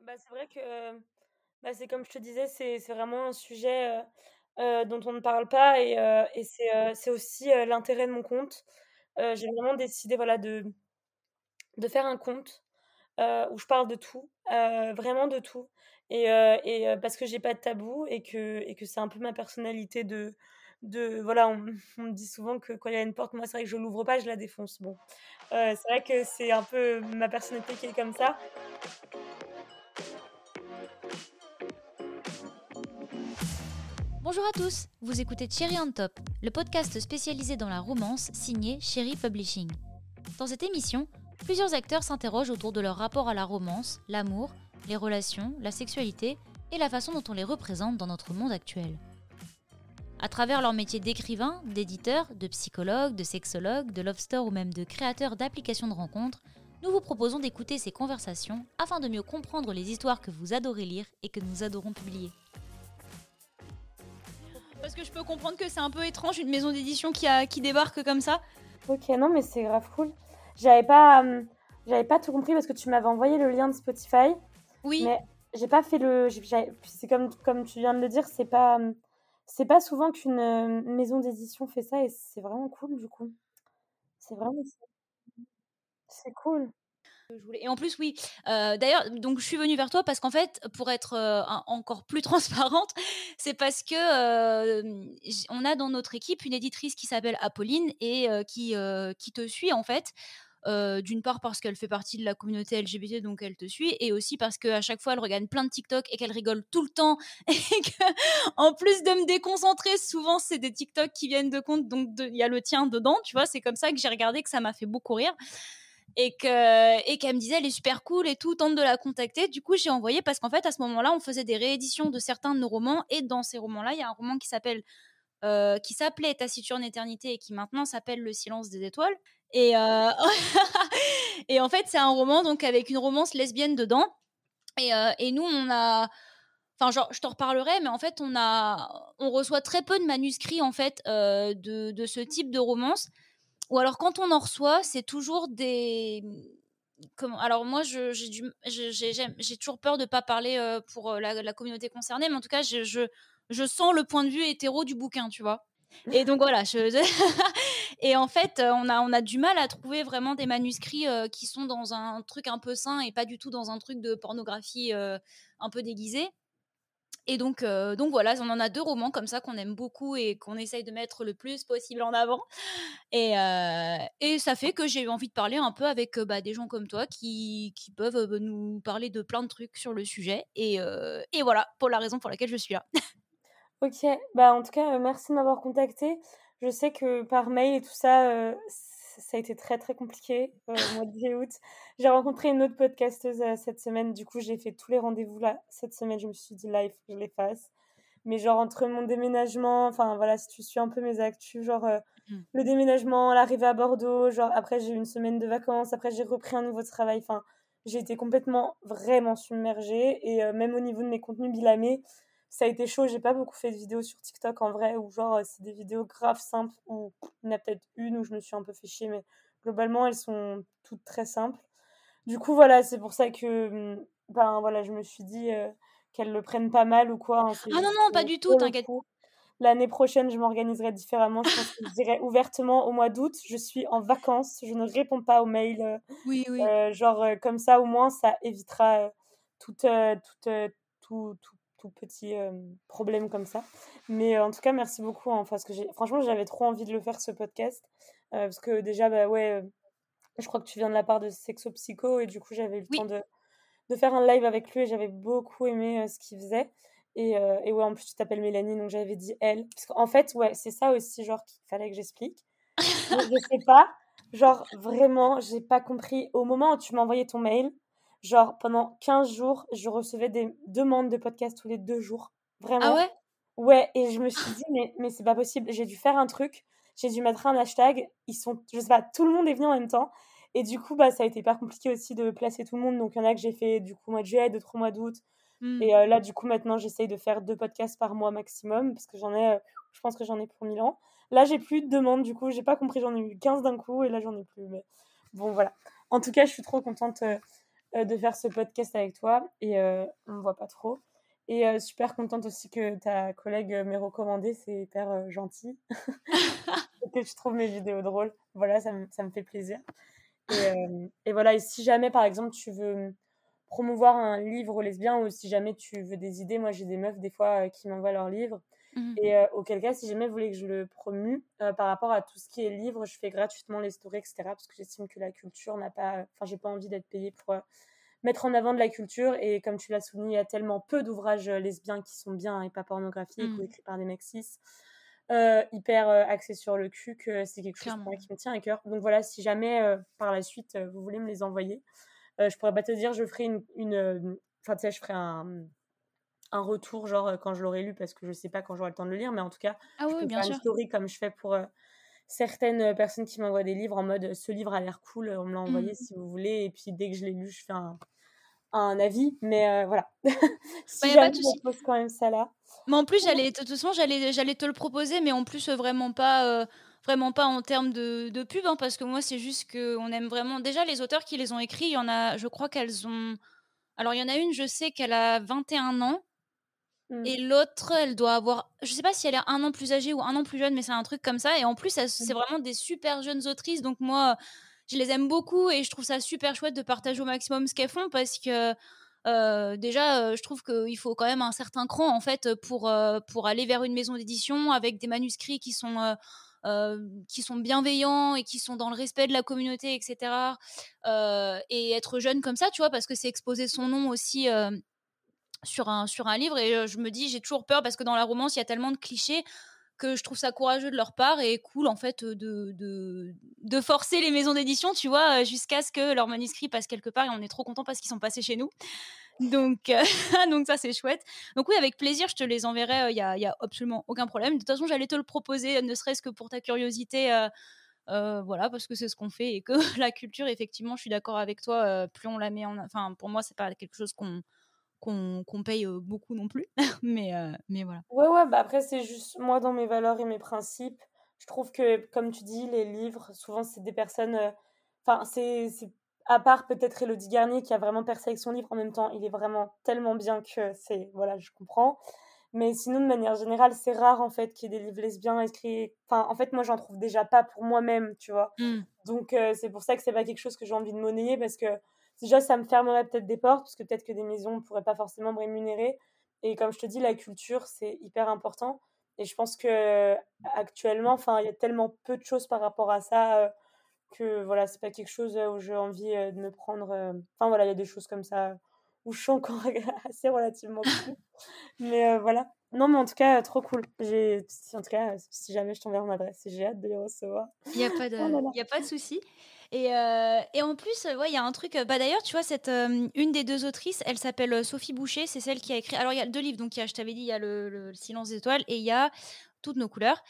Bah, c'est vrai que, bah, c'est comme je te disais, c'est vraiment un sujet, dont on ne parle pas et et c'est, aussi, l'intérêt de mon compte. J'ai vraiment décidé, voilà, de de faire un compte, où je parle de tout, vraiment de tout et et parce que j'ai pas de tabou et que et que c'est un peu ma personnalité de de voilà, on me dit souvent que quand il y a une porte, moi, c'est vrai que je l'ouvre pas, je la défonce. Bon, c'est vrai que c'est un peu ma personnalité qui est comme ça. Bonjour à tous, vous écoutez Cherry on Top, le podcast spécialisé dans la romance signé Cherry Publishing. Dans cette émission, plusieurs acteurs s'interrogent autour de leur rapport à la romance, l'amour, les relations, la sexualité et la façon dont on les représente dans notre monde actuel. À travers leur métier d'écrivain, d'éditeur, de psychologue, de sexologue, de love store ou même de créateur d'applications de rencontres, nous vous proposons d'écouter ces conversations afin de mieux comprendre les histoires que vous adorez lire et que nous adorons publier. Parce que je peux comprendre que c'est un peu étrange une maison d'édition qui, a, qui débarque comme ça. Ok, non, mais c'est grave cool. J'avais pas, euh, j'avais pas tout compris parce que tu m'avais envoyé le lien de Spotify. Oui. Mais j'ai pas fait le. C'est comme, comme tu viens de le dire, c'est pas, euh, c'est pas souvent qu'une euh, maison d'édition fait ça et c'est vraiment cool du coup. C'est vraiment. C'est cool. Et en plus, oui. euh, D'ailleurs, donc je suis venue vers toi parce qu'en fait, pour être euh, encore plus transparente, c'est parce que euh, on a dans notre équipe une éditrice qui s'appelle Apolline et qui qui te suit en fait. D'une part parce qu'elle fait partie de la communauté LGBT, donc elle te suit, et aussi parce qu'à chaque fois elle regarde plein de TikTok et qu'elle rigole tout le temps, et que en plus de me déconcentrer, souvent c'est des TikTok qui viennent de compte, donc il y a le tien dedans, tu vois, c'est comme ça que j'ai regardé que ça m'a fait beaucoup rire et que et qu'elle me disait elle est super cool et tout tente de la contacter. Du coup j'ai envoyé parce qu'en fait à ce moment-là on faisait des rééditions de certains de nos romans et dans ces romans-là il y a un roman qui s'appelle euh, qui s'appelait Taciturne éternité et qui maintenant s'appelle Le silence des étoiles. Et euh, et en fait c'est un roman donc avec une romance lesbienne dedans. Et, euh, et nous on a Enfin, genre, je t'en reparlerai, mais en fait, on a, on reçoit très peu de manuscrits en fait de, de ce type de romance. Ou alors quand on en reçoit, c'est toujours des comment alors moi j'ai toujours peur de pas parler pour la, communauté concernée, mais en tout cas je, sens le point de vue hétéro du bouquin, tu vois? Et donc voilà, et en fait, on a du mal à trouver vraiment des manuscrits qui sont dans un truc un peu sain et pas du tout dans un truc de pornographie un peu déguisé. Et donc, euh, donc voilà, on en a deux romans comme ça qu'on aime beaucoup et qu'on essaye de mettre le plus possible en avant. Et, euh, ça fait que j'ai eu envie de parler un peu avec euh, bah, des gens comme toi qui, peuvent nous parler de plein de trucs sur le sujet. Et, voilà, pour la raison pour laquelle je suis là. Ok, bah en tout cas, merci de m'avoir contacté. Je sais que par mail et tout ça, ça a été très très compliqué euh, au mois de juillet août. J'ai rencontré une autre podcasteuse euh, cette semaine, du coup j'ai fait tous les rendez-vous là cette semaine. Je me suis dit là, il faut que je les fasse. Mais genre entre mon déménagement, enfin voilà, si tu suis un peu mes actus, genre euh, Mhm. le déménagement, l'arrivée à Bordeaux, genre après j'ai eu une semaine de vacances, après j'ai repris un nouveau travail, enfin j'ai été complètement vraiment submergée et euh, même au niveau de mes contenus bilamés, ça a été chaud. J'ai pas beaucoup fait de vidéos sur TikTok en vrai, où genre euh, c'est des vidéos graves simples, où il y en a peut-être une où je me suis un peu fait chier, mais globalement elles sont toutes très simples. Du coup voilà, c'est pour ça que hum, ben voilà, je me suis dit euh, qu'elles le prennent pas mal ou quoi. hein, Ah non, non, pas du tout, t'inquiète. L'année prochaine, je m'organiserai différemment. Je pense que je dirai ouvertement au mois d'août, je suis en vacances, je ne réponds pas aux mails. euh, Oui, oui. euh, genre comme ça, au moins, ça évitera euh, tout, euh, tout, tout, tout, petit euh, problème comme ça. Mais euh, en tout cas, merci beaucoup. hein, parce que franchement, j'avais trop envie de le faire ce podcast. euh, parce que déjà, bah ouais, je crois que tu viens de la part de Sexo Psycho et du coup, j'avais eu le Oui. temps de, de faire un live avec lui et j'avais beaucoup aimé ce qu'il faisait. Et, et ouais, en plus, tu t'appelles Mélanie, donc j'avais dit elle. Parce qu'en fait, ouais, c'est ça aussi, genre, qu'il fallait que j'explique. Je sais pas, genre, vraiment, j'ai pas compris. Au moment où tu m'as envoyé ton mail, genre, pendant 15 jours, je recevais des demandes de podcast tous les deux jours. Vraiment. Ah ouais? Ouais, et je me suis dit, mais, mais c'est pas possible. J'ai dû faire un truc, j'ai dû mettre un hashtag. Ils sont, je sais pas, tout le monde est venu en même temps. Et du coup, bah, ça a été hyper compliqué aussi de placer tout le monde. Donc, il y en a que j'ai fait du coup au mois de juillet, d'autres au mois d'août. Hmm. Et euh, là, du coup, maintenant, j'essaye de faire deux podcasts par mois maximum, parce que j'en ai, euh, je pense que j'en ai pour 1000 ans. Là, j'ai plus de demandes, du coup, j'ai pas compris, j'en ai eu 15 d'un coup, et là, j'en ai plus. Mais bon, voilà. En tout cas, je suis trop contente euh, de faire ce podcast avec toi et on ne voit pas trop. Et super contente aussi que ta collègue m'ait recommandé, c'est hyper gentil. que je trouve mes vidéos drôles. Voilà, ça me, ça me fait plaisir. Et, et, voilà, et si jamais par exemple tu veux promouvoir un livre lesbien ou si jamais tu veux des idées, moi j'ai des meufs des fois qui m'envoient leurs livres. Mmh et auquel cas, si jamais vous voulez que je le promue, par rapport à tout ce qui est livre, je fais gratuitement les stories, etc. Parce que j'estime que la culture n'a pas. Enfin, j'ai pas envie d'être payée pour mettre en avant de la culture. Et comme tu l'as souligné, il y a tellement peu d'ouvrages euh, lesbiens qui sont bien et pas pornographiques ou mmh. écrits par des mecs euh, hyper euh, axés sur le cul, que c'est quelque chose qui me tient à cœur. Donc voilà, si jamais par la suite vous voulez me les envoyer, je pourrais pas te dire, je ferai une enfin, tu sais, je ferai un un retour genre quand je l'aurai lu parce que je sais pas quand j'aurai le temps de le lire mais en tout cas ah oui, bien faire une story comme je fais pour certaines personnes qui m'envoient des livres en mode ce livre a l'air cool on me l'a envoyé mmh. si vous voulez et puis dès que je l'ai lu je fais un, un avis, mais euh, voilà. si bah, je pose quand même ça là. Mais en plus, j'allais, de toute façon, j'allais, j'allais te le proposer, mais en plus, vraiment pas, euh, vraiment pas en termes de, de pub, hein, parce que moi, c'est juste qu'on aime vraiment. Déjà, les auteurs qui les ont écrits, il y en a, je crois qu'elles ont. Alors, il y en a une, je sais qu'elle a 21 ans. Mmh. Et l'autre, elle doit avoir, je sais pas si elle est un an plus âgée ou un an plus jeune, mais c'est un truc comme ça. Et en plus, mmh. c'est vraiment des super jeunes autrices. Donc moi, je les aime beaucoup et je trouve ça super chouette de partager au maximum ce qu'elles font parce que euh, déjà, euh, je trouve qu'il faut quand même un certain cran en fait pour, euh, pour aller vers une maison d'édition avec des manuscrits qui sont, qui sont bienveillants et qui sont dans le respect de la communauté, etc. et être jeune comme ça, tu vois, parce que c'est exposer son nom aussi sur, un, sur un livre. Et je me dis, j'ai toujours peur parce que dans la romance, il y a tellement de clichés que je trouve ça courageux de leur part et cool en fait de, de, de forcer les maisons d'édition, tu vois, jusqu'à ce que leur manuscrit passe quelque part et on est trop content parce qu'ils sont passés chez nous. Donc, euh, donc ça c'est chouette. Donc oui, avec plaisir, je te les enverrai, il n'y a, a, absolument aucun problème. De toute façon, j'allais te le proposer, ne serait-ce que pour ta curiosité. Euh, euh, voilà, parce que c'est ce qu'on fait et que la culture, effectivement, je suis d'accord avec toi, plus on la met en... Enfin, pour moi, c'est pas quelque chose qu'on qu'on paye beaucoup non plus. mais, mais voilà. Ouais, ouais, bah après, c'est juste moi dans mes valeurs et mes principes. Je trouve que, comme tu dis, les livres, souvent, c'est des personnes. Enfin, c'est à part peut-être Elodie Garnier qui a vraiment percé avec son livre en même temps, il est vraiment tellement bien que c'est. Voilà, je comprends. Mais sinon, de manière générale, c'est rare en fait qu'il y ait des livres lesbiens écrits. Enfin, en fait, moi, j'en trouve déjà pas pour moi-même, tu vois. Mmh. Donc, c'est pour ça que c'est pas quelque chose que j'ai envie de monnayer parce que déjà, ça me fermerait peut-être des portes, parce que peut-être que des maisons ne pourraient pas forcément me rémunérer. Et comme je te dis, la culture, c'est hyper important. Et je pense que actuellement, enfin, il y a tellement peu de choses par rapport à ça euh, que voilà, c'est pas quelque chose où j'ai envie euh, de me prendre. Euh, enfin voilà, il y a des choses comme ça où je suis encore assez relativement cool. mais voilà. Non, mais en tout cas, trop cool. J'ai, en tout cas, si jamais je t'enverrai mon adresse, j'ai hâte de les recevoir. Il n'y a pas de, oh a pas de souci. Et, euh, et, en plus, il y a un truc. Bah d'ailleurs, tu vois, cette une des deux autrices, elle s'appelle Sophie Boucher. C'est celle qui a écrit. Alors, il y a deux livres. Donc, y a, je t'avais dit, il y a le, Silence des étoiles et il y a Toutes nos couleurs.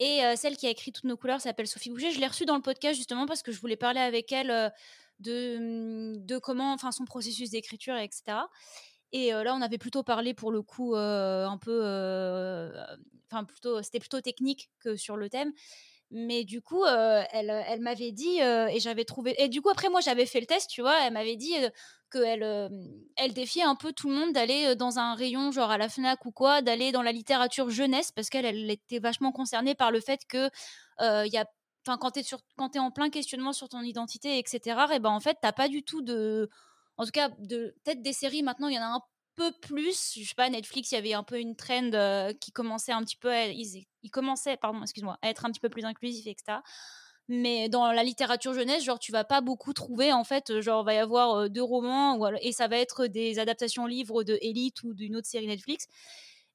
Et celle qui a écrit Toutes nos couleurs s'appelle Sophie Boucher. Je l'ai reçue dans le podcast justement parce que je voulais parler avec elle de, mmh, de comment, enfin, son processus d'écriture, etc. Et là, on avait plutôt parlé pour le coup un peu, enfin plutôt, c'était plutôt technique que sur le thème. Mais du coup, elle, elle m'avait dit, et j'avais trouvé. Et du coup, après, moi, j'avais fait le test, tu vois. Elle m'avait dit qu'elle elle défiait un peu tout le monde d'aller dans un rayon, genre à la Fnac ou quoi, d'aller dans la littérature jeunesse, parce qu'elle elle était vachement concernée par le fait que y a. Enfin, quand tu es, en plein questionnement sur ton identité, etc., et ben en fait, t'as pas du tout de. En tout cas, peut-être des séries maintenant, il y en a un plus. Je sais pas, Netflix, il y avait un peu une trend euh, qui commençait un petit peu. À, ils, pardon, excuse-moi, être un petit peu plus inclusif, etc. Mais dans la littérature jeunesse, genre, tu vas pas beaucoup trouver, en fait, genre, va y avoir euh, deux romans, et ça va être des adaptations livres de Elite ou d'une autre série Netflix.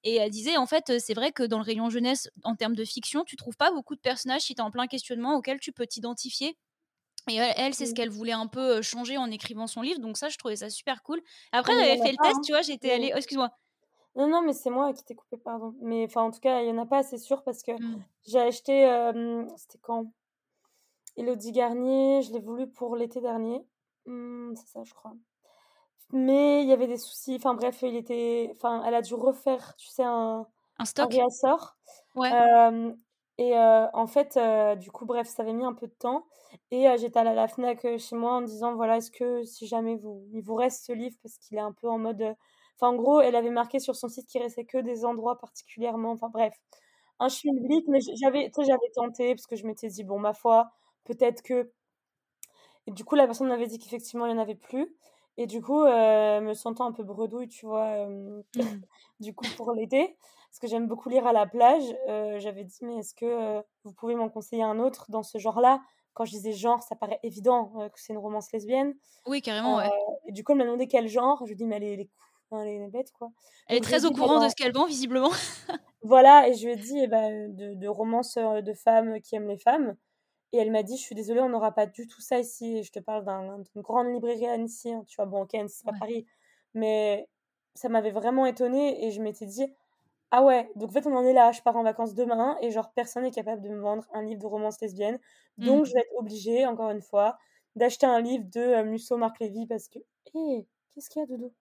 Et elle disait, en fait, c'est vrai que dans le rayon jeunesse, en termes de fiction, tu trouves pas beaucoup de personnages si tu es en plein questionnement auxquels tu peux t'identifier et elle, c'est ce mmh. qu'elle voulait un peu changer en écrivant son livre. Donc ça, je trouvais ça super cool. Après, elle avait fait le test, hein. tu vois, j'étais allée... Oh, excuse-moi. Non, non, mais c'est moi qui t'ai coupé, pardon. Mais enfin, en tout cas, il n'y en a pas, c'est sûr, parce que mmh. j'ai acheté... C'était quand? Elodie Garnier, je l'ai voulu pour l'été dernier. Mmh, c'est ça, je crois. Mais il y avait des soucis. Enfin bref, il était... Enfin, elle a dû refaire, tu sais, un... Un stock? Un réassort. Ouais. Et en fait, du coup, bref, ça avait mis un peu de temps. Et j'étais à la Fnac chez moi en disant voilà, est-ce que si jamais vous, il vous reste ce livre parce qu'il est un peu en mode. Enfin, en gros, elle avait marqué sur son site qu'il restait que des endroits particulièrement. Enfin, bref, un schmilblick, mais j'avais, j'avais tenté parce que je m'étais dit bon, ma foi, peut-être que. Et du coup, la personne m'avait dit qu'effectivement, il n'y en avait plus. Et du coup, me sentant un peu bredouille, tu vois, mmh. du coup, pour l'été, parce que j'aime beaucoup lire à la plage, j'avais dit, mais est-ce que vous pouvez m'en conseiller un autre dans ce genre-là? Quand je disais genre, ça paraît évident que c'est une romance lesbienne. Oui, carrément, ouais. Et du coup, elle m'a demandé quel genre. Je lui ai dit, mais elle est, elle bête, quoi. Elle est très au courant de ce qu'elle vend, visiblement. voilà, et je lui ai dit, eh ben, de, de romances de femmes qui aiment les femmes. Et elle m'a dit, je suis désolée, on n'aura pas du tout ça ici. Je te parle d'une grande librairie à Annecy. Hein, tu vois, bon, ok, Annecy, c'est pas Paris. Mais ça m'avait vraiment étonnée et je m'étais dit, ah ouais, donc en fait, on en est là. Je pars en vacances demain et genre, personne n'est capable de me vendre un livre de romance lesbienne. Donc, mmh. je vais être obligée, encore une fois, d'acheter un livre de euh, Musso Marc Lévy parce que. Hé, qu'est-ce qu'il y a, Dodo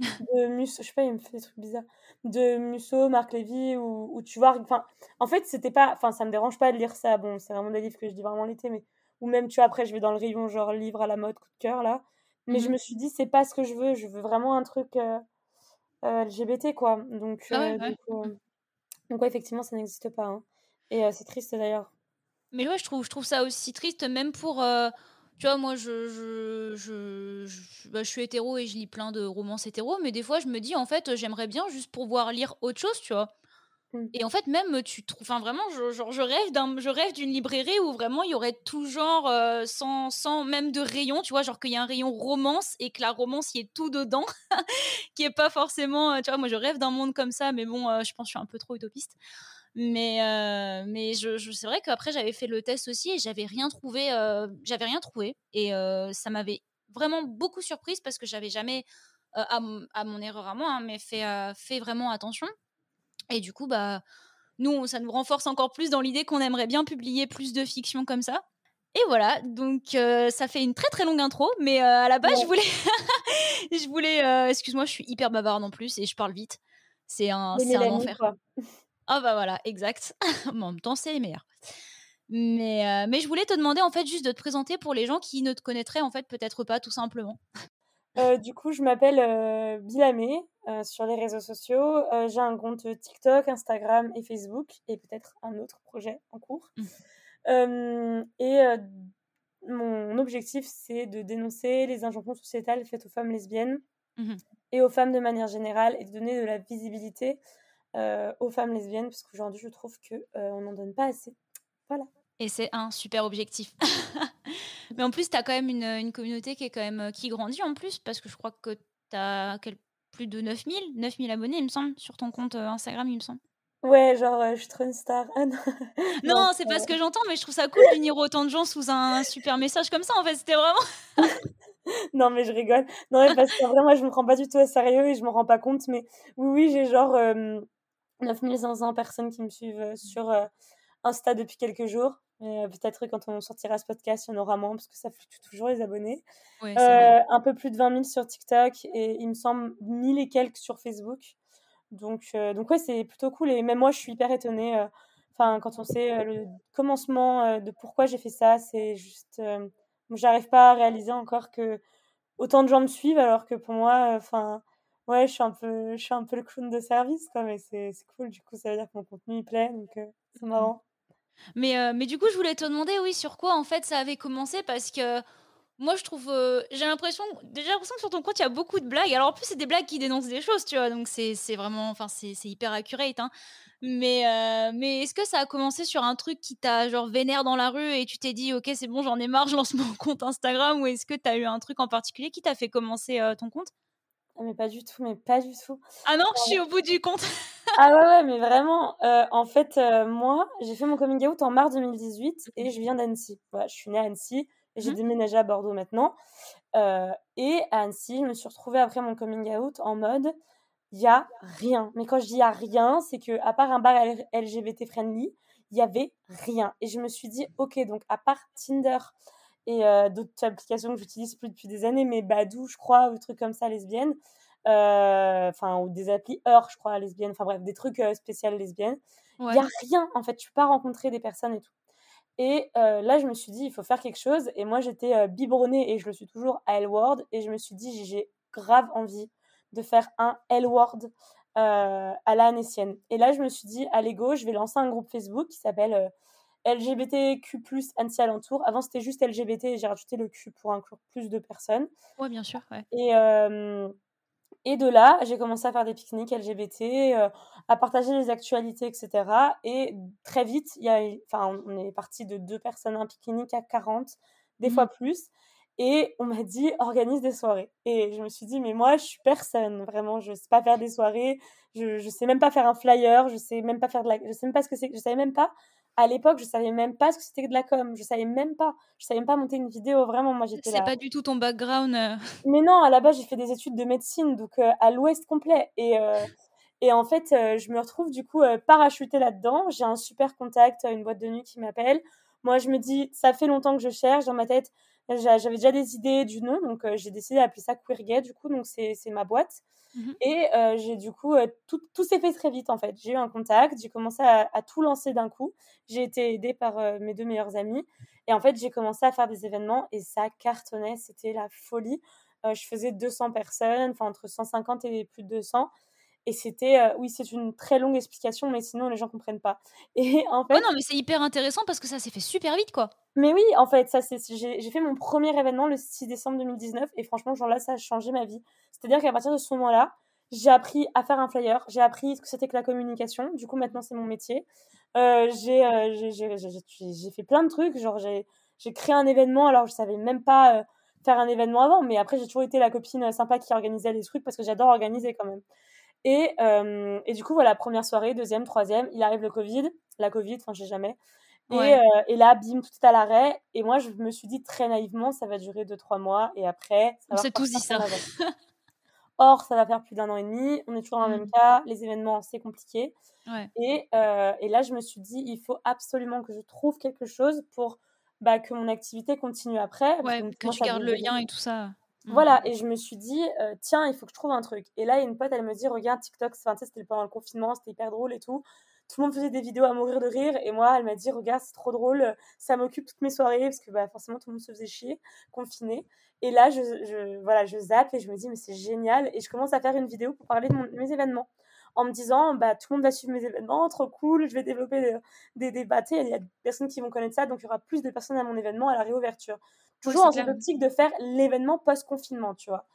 de Musso, je sais pas, il me fait des trucs bizarres. De Musso, Marc Lévy, ou, tu vois. Enfin, en fait, c'était pas. Enfin, ça me dérange pas de lire ça. Bon, c'est vraiment des livres que je lis vraiment l'été, mais. Ou même, tu vois, après, je vais dans le rayon, genre, livre à la mode, coup de cœur, là. Mais je mmh me suis dit, c'est pas ce que je veux. Je veux vraiment un truc euh, LGBT, quoi. Donc, ah euh, donc, ouais, effectivement, ça n'existe pas. Hein. Et c'est triste d'ailleurs. Mais ouais, je trouve, je trouve ça aussi triste, même pour tu vois, moi, je, je, je, bah, je, suis hétéro et je lis plein de romances hétéro, mais des fois, je me dis, en fait, j'aimerais bien juste pouvoir lire autre chose, tu vois. Mmh. Et en fait, même, tu trouves. Enfin, vraiment, je, je rêve d'un, je rêve d'une librairie où vraiment il y aurait tout genre, euh, sans, même de rayon, tu vois, genre qu'il y a un rayon romance et que la romance y est tout dedans, qui est pas forcément. Tu vois, moi, je rêve d'un monde comme ça, mais bon, je pense que je suis un peu trop utopiste. Mais, mais je, c'est vrai qu'après, j'avais fait le test aussi et j'avais rien trouvé. J'avais rien trouvé. Et ça m'avait vraiment beaucoup surprise parce que j'avais jamais, à, mon erreur à moi, hein, mais fait, fait vraiment attention. Et du coup, bah, nous, ça nous renforce encore plus dans l'idée qu'on aimerait bien publier plus de fiction comme ça. Et voilà, donc ça fait une très très longue intro, mais à la base, je voulais, je voulais, excuse-moi, je suis hyper bavarde en plus et je parle vite. C'est un, c'est un enfer. Ah bah voilà, exact. en même temps, c'est les meilleurs. Mais, euh, mais je voulais te demander en fait juste de te présenter pour les gens qui ne te connaîtraient en fait peut-être pas tout simplement. Euh, du coup, je m'appelle euh, Bilamé sur les réseaux sociaux. J'ai un compte TikTok, Instagram et Facebook et peut-être un autre projet en cours. Mmh. et mon objectif, c'est de dénoncer les injonctions sociétales faites aux femmes lesbiennes mmh et aux femmes de manière générale et de donner de la visibilité euh, aux femmes lesbiennes, parce qu'aujourd'hui, je trouve qu'on euh, n'en donne pas assez. Voilà. Et c'est un super objectif. Mais en plus, tu as quand même une, une, communauté qui est quand même euh, qui grandit en plus, parce que je crois que tu as plus de 9000, 9000 abonnés, il me semble, sur ton compte Instagram, il me semble. Ouais, genre, je suis une star. Ah non, non c'est pas ce que j'entends, mais je trouve ça cool d'unir autant de gens sous un super message comme ça. En fait, c'était vraiment. non, mais je rigole. Non, mais parce que vraiment, moi, je me prends pas du tout au sérieux et je me rends pas compte. Mais oui, oui, j'ai genre. 9500 personnes qui me suivent euh, sur euh, Insta depuis quelques jours. Euh, peut-être quand on sortira ce podcast, il y en aura moins parce que ça fluctue toujours les abonnés. un peu plus de 20 000 sur TikTok et il me semble 1000 et quelques sur Facebook. Donc, donc ouais, c'est plutôt cool. Et même moi, je suis hyper étonnée. Enfin, quand on sait le commencement de pourquoi j'ai fait ça, c'est juste. J'arrive pas à réaliser encore que autant de gens me suivent alors que pour moi, enfin ouais, je suis un peu, je suis un peu le clown de service, quoi, mais c'est cool. Du coup, ça veut dire que mon contenu il plaît, donc euh, c'est marrant. Mais, euh, mais du coup, je voulais te demander, oui, sur quoi en fait ça avait commencé? Parce que moi je trouve, euh, j'ai l'impression, déjà l'impression que sur ton compte il y a beaucoup de blagues. Alors en plus, c'est des blagues qui dénoncent des choses, tu vois, donc c'est vraiment, enfin, c'est hyper accurate, hein. Mais, mais est-ce que ça a commencé sur un truc qui t'a genre vénère dans la rue et tu t'es dit, ok, c'est bon, j'en ai marre, je lance mon compte Instagram? Ou est-ce que tu as eu un truc en particulier qui t'a fait commencer ton compte? Ah, mais pas du tout, mais pas du tout. Ah non, je suis au bout du compte. Ah ouais, ouais, mais vraiment, euh, en fait, euh, moi, j'ai fait mon coming out en mars 2018 et je viens d'Annecy. Voilà, je suis née à Annecy et j'ai mmh. déménagé à Bordeaux maintenant. Euh, et à Annecy, je me suis retrouvée après mon coming out en mode, il y a rien. Mais quand je dis il y a rien, c'est que à part un bar LGBT friendly, il y avait rien. Et je me suis dit, ok, donc à part Tinder, et d'autres applications que j'utilise plus depuis des années, mais Badou, je crois, ou trucs comme ça, lesbiennes. Enfin, ou des applis heures, je crois, lesbiennes, enfin bref, des trucs spéciaux lesbiennes. Il y a rien, en fait, tu peux pas rencontrer des personnes et tout. Et là, je me suis dit, il faut faire quelque chose. Et moi, j'étais biberonnée, et je le suis toujours, à L-Word. Et je me suis dit, j'ai grave envie de faire un L-Word à la Anessienne. Et là, je me suis dit, allez go, je vais lancer un groupe Facebook qui s'appelle LGBTQ+, Annecy Alentour. Avant, c'était juste LGBT et j'ai rajouté le Q pour inclure plus de personnes. Ouais, bien sûr, ouais. Et, et de là, j'ai commencé à faire des pique-niques LGBT, à partager les actualités, etc. Et très vite, y a, enfin, on est parti de deux personnes à un pique-nique à 40, des mmh fois plus. Et on m'a dit, organise des soirées. Et je me suis dit, mais moi, je suis personne, vraiment, je sais pas faire des soirées, je, je sais même pas faire un flyer, je sais même pas faire de la, je sais même pas ce que c'est, je savais même pas à l'époque, je savais même pas ce que c'était que de la com. Je savais même pas. Je savais même pas monter une vidéo. Vraiment, moi, j'étais là. C'est pas du tout ton background. Euh. Mais non, à la base, j'ai fait des études de médecine, donc euh, à l'ouest complet. Et, euh, et en fait, je me retrouve du coup parachutée là-dedans. J'ai un super contact, une boîte de nuit qui m'appelle. Moi, je me dis, ça fait longtemps que je cherche dans ma tête. J'avais déjà des idées du nom, donc j'ai décidé d'appeler ça Queer du coup, donc c'est ma boîte. Mmh et j'ai du coup, tout, tout s'est fait très vite en fait. J'ai eu un contact, j'ai commencé à, tout lancer d'un coup. J'ai été aidée par mes deux meilleurs amis. Et en fait, j'ai commencé à faire des événements et ça cartonnait, c'était la folie. je faisais 200 personnes, enfin entre 150 et plus de 200. Et c'était, oui, c'est une très longue explication, mais sinon les gens comprennent pas. Et en fait. Oh non, mais c'est hyper intéressant parce que ça s'est fait super vite, quoi. Mais oui, en fait, ça, c'est, j'ai, fait mon premier événement le 6 décembre 2019 et franchement, genre là, ça a changé ma vie. C'est-à-dire qu'à partir de ce moment-là, j'ai appris à faire un flyer, j'ai appris ce que c'était que la communication. Du coup, maintenant, c'est mon métier. Euh, j'ai, euh, j'ai, fait plein de trucs. Genre, j'ai, j'ai créé un événement alors je savais même pas euh, faire un événement avant, mais après, j'ai toujours été la copine sympa qui organisait les trucs parce que j'adore organiser quand même. Et, et du coup, voilà, première soirée, deuxième, troisième, il arrive le Covid, la Covid, enfin, je sais jamais. Et, et, là, bim, tout est à l'arrêt. Et moi, je me suis dit très naïvement, ça va durer 2-3 mois. Et après, ça On sait tous dit ça. Or, ça va faire plus d'un an et demi. On est toujours dans le même mmh. cas. Les événements, c'est compliqué. Et, et, là, je me suis dit, il faut absolument que je trouve quelque chose pour bah, que mon activité continue après. Ouais, que, tu gardes le lien et tout ça. Mmh. Voilà, et je me suis dit, tiens, il faut que je trouve un truc. Et là, une pote, elle me dit, regarde TikTok, c'était pendant le confinement, c'était hyper drôle et tout. Tout le monde faisait des vidéos à mourir de rire et moi elle m'a dit regarde c'est trop drôle ça m'occupe toutes mes soirées parce que bah, forcément tout le monde se faisait chier confiné. Et là je, je voilà je zappe et je me dis mais c'est génial. Et je commence à faire une vidéo pour parler de, mes événements. En me disant bah tout le monde va suivre mes événements trop cool je vais développer des, débats il y a des personnes qui vont connaître ça donc il y aura plus de personnes à mon événement à la réouverture toujours dans cette optique de faire l'événement post confinement tu vois.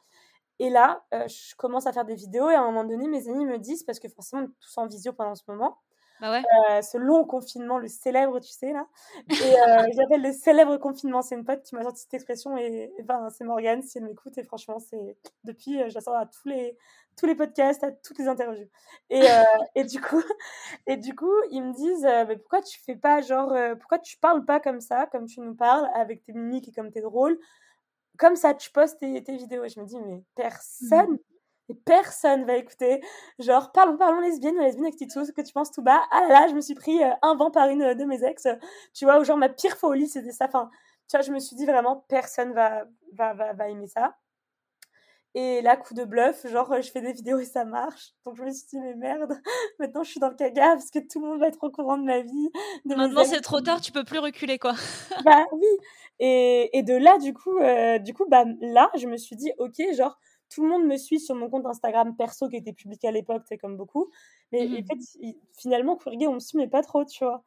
Et là, euh, je commence à faire des vidéos et à un moment donné, mes amis me disent, parce que forcément, on est tous en visio pendant ce moment, bah ouais. Euh, ce long confinement, le célèbre, tu sais, là. Et euh, j'appelle le célèbre confinement. C'est une pote qui m'a sorti cette expression et, ben, c'est Morgane, si elle m'écoute. Et franchement, c'est depuis, euh, je la sors à tous les, tous les podcasts, à toutes les interviews. Et, et, du, coup, et du coup, ils me disent mais pourquoi tu fais pas, genre, pourquoi tu parles pas comme ça, comme tu nous parles, avec tes mimiques et comme t'es drôle comme ça, tu postes tes, tes vidéos? Et je me dis, mais personne et personne va écouter. Genre, parlons, parlons lesbienne, lesbienne avec ce que tu penses tout bas. Ah là là, je me suis pris euh, un vent par une euh, de mes ex. Tu vois, ou genre ma pire folie, c'était ça. Enfin, tu vois, je me suis dit vraiment, personne va, va, va, va aimer ça. Et là, coup de bluff, genre, je fais des vidéos et ça marche. Donc, je me suis dit, mais merde, maintenant je suis dans le caga parce que tout le monde va être au courant de ma vie. maintenant, c'est trop tard, tu peux plus reculer, quoi. bah oui. Et, et de là, du coup, euh, du coup, bah là, je me suis dit, ok, genre, tout le monde me suit sur mon compte Instagram perso qui était publié à l'époque, c'est comme beaucoup. Mais mmh en fait, finalement, Quirgay, on me suit, mais pas trop, tu vois.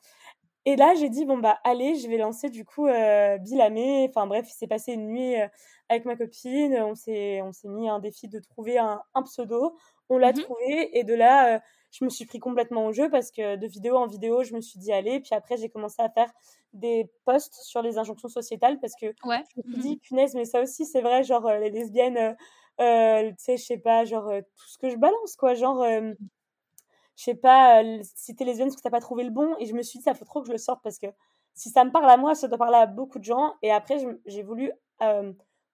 Et là, j'ai dit, bon, bah, allez, je vais lancer du coup euh, Bilamé. Enfin, bref, il s'est passé une nuit euh, avec ma copine. On s'est, on s'est mis un défi de trouver un, pseudo. On l'a mmh trouvé. Et de là, euh, je me suis pris complètement au jeu parce que de vidéo en vidéo, je me suis dit, allez. Puis après, j'ai commencé à faire des posts sur les injonctions sociétales parce que ouais. je me suis dit, mmh punaise, mais ça aussi, c'est vrai, genre, les lesbiennes euh, tu sais, je sais pas, genre, euh, tout ce que je balance, quoi. Genre, euh, je sais pas, si t'es lesbienne, parce que t'as pas trouvé le bon? Et je me suis dit, ça faut trop que je le sorte parce que si ça me parle à moi, ça doit parler à beaucoup de gens. Et après, j'ai voulu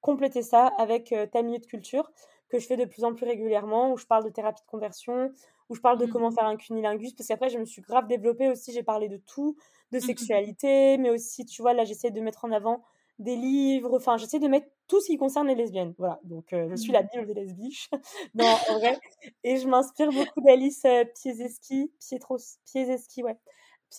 compléter ça avec ta minute culture que je fais de plus en plus régulièrement, où je parle de thérapie de conversion, où je parle de mmh. comment faire un cunilingus, parce qu'après, je me suis grave développée aussi, j'ai parlé de tout, de mmh, mmh, sexualité, mais aussi, tu vois, là, j'essaie de mettre en avant des livres, enfin, j'essaie de mettre tout ce qui concerne les lesbiennes. Voilà, donc je suis la mmh. Bible des lesbiches, non, en vrai. Et je m'inspire beaucoup d'Alice Piezeski, Pietros, Piezeski, ouais.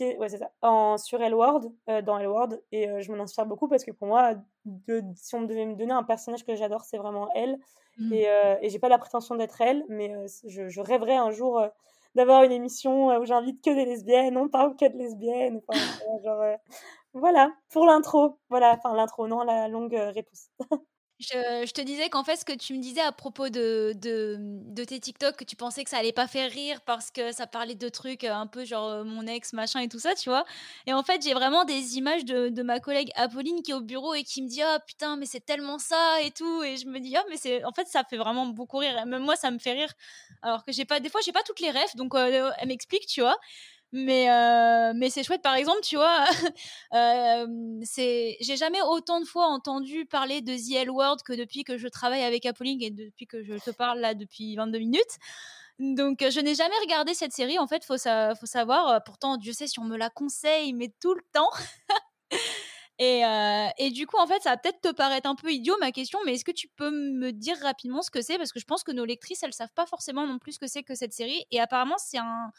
ouais, c'est ça, en, sur Elward, dans Elward. Et je m'en inspire beaucoup parce que pour moi, de, si on devait me donner un personnage que j'adore, c'est vraiment elle. Mmh. Et, et j'ai pas la prétention d'être elle, mais je, je, rêverais un jour d'avoir une émission où j'invite que des lesbiennes, on parle que de lesbiennes. Enfin, genre, voilà, pour l'intro. Voilà, enfin l'intro, non, la longue euh, réponse. Je, je, te disais qu'en fait, ce que tu me disais à propos de, de, de, tes TikTok, que tu pensais que ça allait pas faire rire parce que ça parlait de trucs euh, un peu genre euh, mon ex, machin et tout ça, tu vois. Et en fait, j'ai vraiment des images de, de, ma collègue Apolline qui est au bureau et qui me dit Oh putain, mais c'est tellement ça et tout. Et je me dis Oh, mais c'est. En fait, ça fait vraiment beaucoup rire. Même moi, ça me fait rire. Alors que j'ai pas. Des fois, j'ai pas toutes les refs, donc elle m'explique, tu vois. Mais, euh, mais c'est chouette, par exemple, tu vois, euh, j'ai jamais autant de fois entendu parler de The L Word que depuis que je travaille avec Apolline et depuis que je te parle là depuis 22 minutes. Donc, je n'ai jamais regardé cette série, en fait, faut, faut savoir. Pourtant, Dieu sait si on me la conseille, mais tout le temps. et, euh, et, du coup, en fait, ça va peut-être te paraître un peu idiot ma question, mais est-ce que tu peux me dire rapidement ce que c'est? Parce que je pense que nos lectrices, elles savent pas forcément non plus ce que c'est que cette série. Et apparemment, c'est un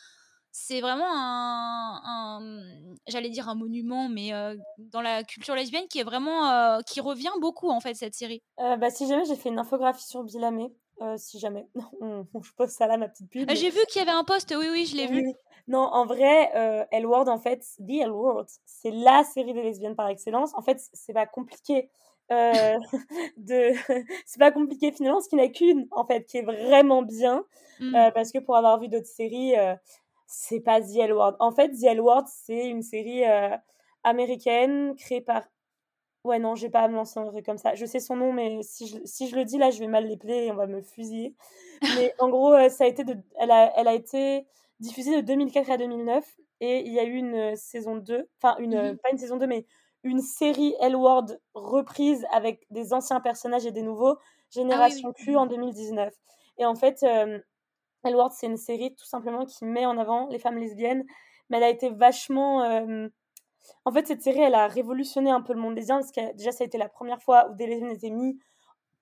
c'est vraiment un, j'allais dire un monument, mais dans la culture lesbienne qui est vraiment, qui revient beaucoup en fait cette série. Euh, bah, si jamais j'ai fait une infographie sur Bilamé, si jamais, je pose ça là ma petite pub. Ah, j'ai vu qu'il y avait un post, oui oui, je l'ai vu. Non, en vrai, euh, L Word en fait, The L Word, c'est la série des lesbiennes par excellence. En fait, c'est pas compliqué. Euh, de c'est pas compliqué finalement ce qui n'a qu'une en fait qui est vraiment bien mmh. parce que pour avoir vu d'autres séries c'est pas The L Word. En fait, The L Word, c'est une série euh, américaine créée par. Ouais, non, je vais pas me lancer un truc comme ça. Je sais son nom, mais si je, si je le dis là, je vais mal l'épeler et on va me fusiller. Mais en gros, euh, ça a été de, elle, a, elle a été diffusée de 2004 à 2009 et il y a eu une euh, saison 2, enfin, une, mmh pas une saison 2, mais une série L Word reprise avec des anciens personnages et des nouveaux, ah Génération Q en 2019. Et en fait, Elward, c'est une série tout simplement qui met en avant les femmes lesbiennes, mais elle a été vachement. Euh, en fait, cette série, elle a révolutionné un peu le monde lesbien parce que déjà, ça a été la première fois où des lesbiennes étaient mises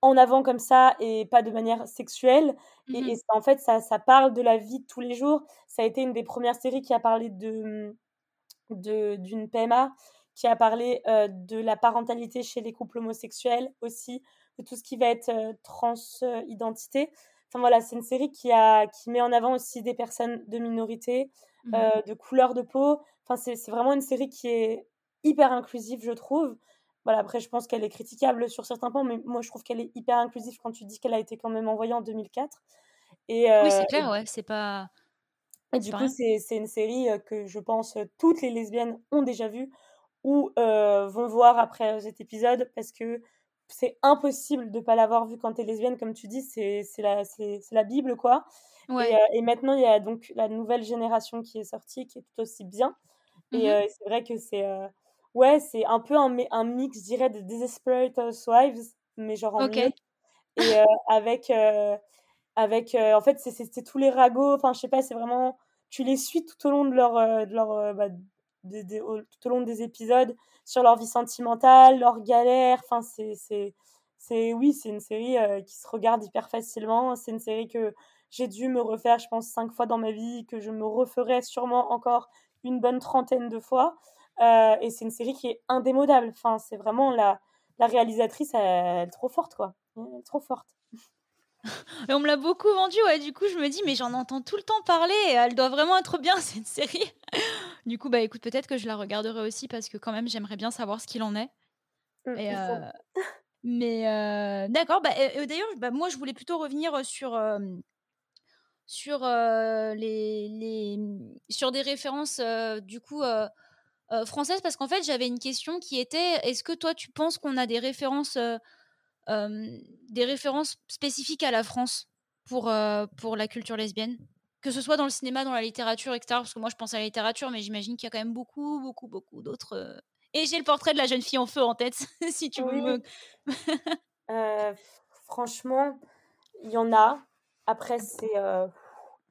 en avant comme ça et pas de manière sexuelle. Et, mmh en fait, ça, ça parle de la vie de tous les jours. Ça a été une des premières séries qui a parlé de d'une PMA, qui a parlé euh, de la parentalité chez les couples homosexuels aussi, de tout ce qui va être euh, transidentité. Enfin voilà, c'est une série qui, a, qui met en avant aussi des personnes de minorité, mmh euh, de couleur de peau. Enfin, c'est vraiment une série qui est hyper inclusive, je trouve. Voilà, après, je pense qu'elle est critiquable sur certains points, mais moi, je trouve qu'elle est hyper inclusive quand tu dis qu'elle a été quand même envoyée en 2004. Et, euh, oui, c'est clair, ouais, c'est pas. Et du coup, c'est une série euh, que je pense toutes les lesbiennes ont déjà vue ou vont voir après cet épisode parce que c'est impossible de pas l'avoir vu quand tu es lesbienne, comme tu dis, c'est la, la Bible, quoi. Et, euh, et, maintenant, il y a donc la nouvelle génération qui est sortie, qui est tout aussi bien. Et mmh euh, c'est vrai que c'est euh, ouais, c'est un peu un, un, mix, je dirais, de Desperate Housewives, mais genre en mieux. Et avec, avec en fait, c'est tous les ragots, enfin, je sais pas, c'est vraiment, tu les suis tout au long de leur, de leur bah, tout au long des épisodes sur leur vie sentimentale, leurs galères. Enfin, c'est, c'est, oui, c'est une série euh, qui se regarde hyper facilement. C'est une série que j'ai dû me refaire, je pense, cinq fois dans ma vie, que je me referai sûrement encore une bonne trentaine de fois. Euh, et c'est une série qui est indémodable. Enfin, c'est vraiment la, la réalisatrice, elle, est trop forte, quoi. Elle est trop forte. Et on me l'a beaucoup vendu, ouais. Du coup, je me dis, mais j'en entends tout le temps parler. elle doit vraiment être bien, cette série. Du coup, bah écoute, peut-être que je la regarderai aussi parce que quand même, j'aimerais bien savoir ce qu'il en est. Mmh, euh, mais euh, d'accord. Bah, d'ailleurs, bah, moi, je voulais plutôt revenir sur sur les, les, sur des références du coup françaises parce qu'en fait, j'avais une question qui était est-ce que toi, tu penses qu'on a des références des références spécifiques à la France pour, pour la culture lesbienne? Que ce soit dans le cinéma, dans la littérature, etc. Parce que moi, je pense à la littérature, mais j'imagine qu'il y a quand même beaucoup, beaucoup, beaucoup d'autres. Et j'ai le portrait de la jeune fille en feu en tête, si tu veux euh, franchement, il y en a. Après, c'est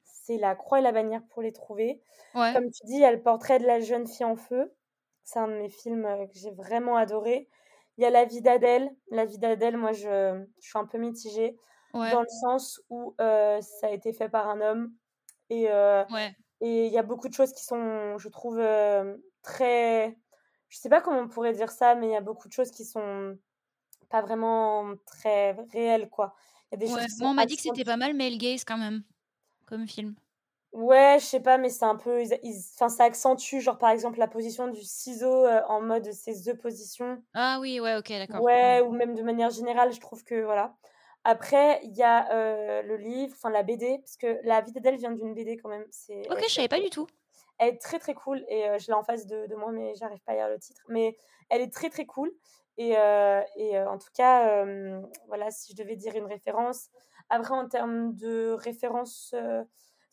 c'est la croix et la bannière pour les trouver. Comme tu dis, il y a le portrait de la jeune fille en feu. C'est un de mes films que j'ai vraiment adoré. Il y a La vie d'Adèle. La vie d'Adèle, moi, je, je suis un peu mitigée. Dans le sens où ça a été fait par un homme. Et ouais. et il y a beaucoup de choses qui sont, je trouve, très... Je sais pas comment on pourrait dire ça, mais il y a beaucoup de choses qui sont pas vraiment très réelles, quoi. Il y a des choses on m'a dit que c'était pas mal male gaze quand même, comme film. Ouais, je sais pas, mais c'est un peu. Enfin, ça accentue, genre par exemple, la position du ciseau en mode ces deux positions. Ah oui, ouais, ok, d'accord. Ouais, ou même de manière générale, je trouve que voilà. Après, il y a le livre, enfin la BD, parce que La vie d'Adèle vient d'une BD quand même. Ok, je savais pas du tout. Elle est très très cool et je l'ai en face de, de moi, mais j'arrive pas à lire le titre. Mais elle est très très cool. Et, et en tout cas, voilà, si je devais dire une référence. Après, en termes de référence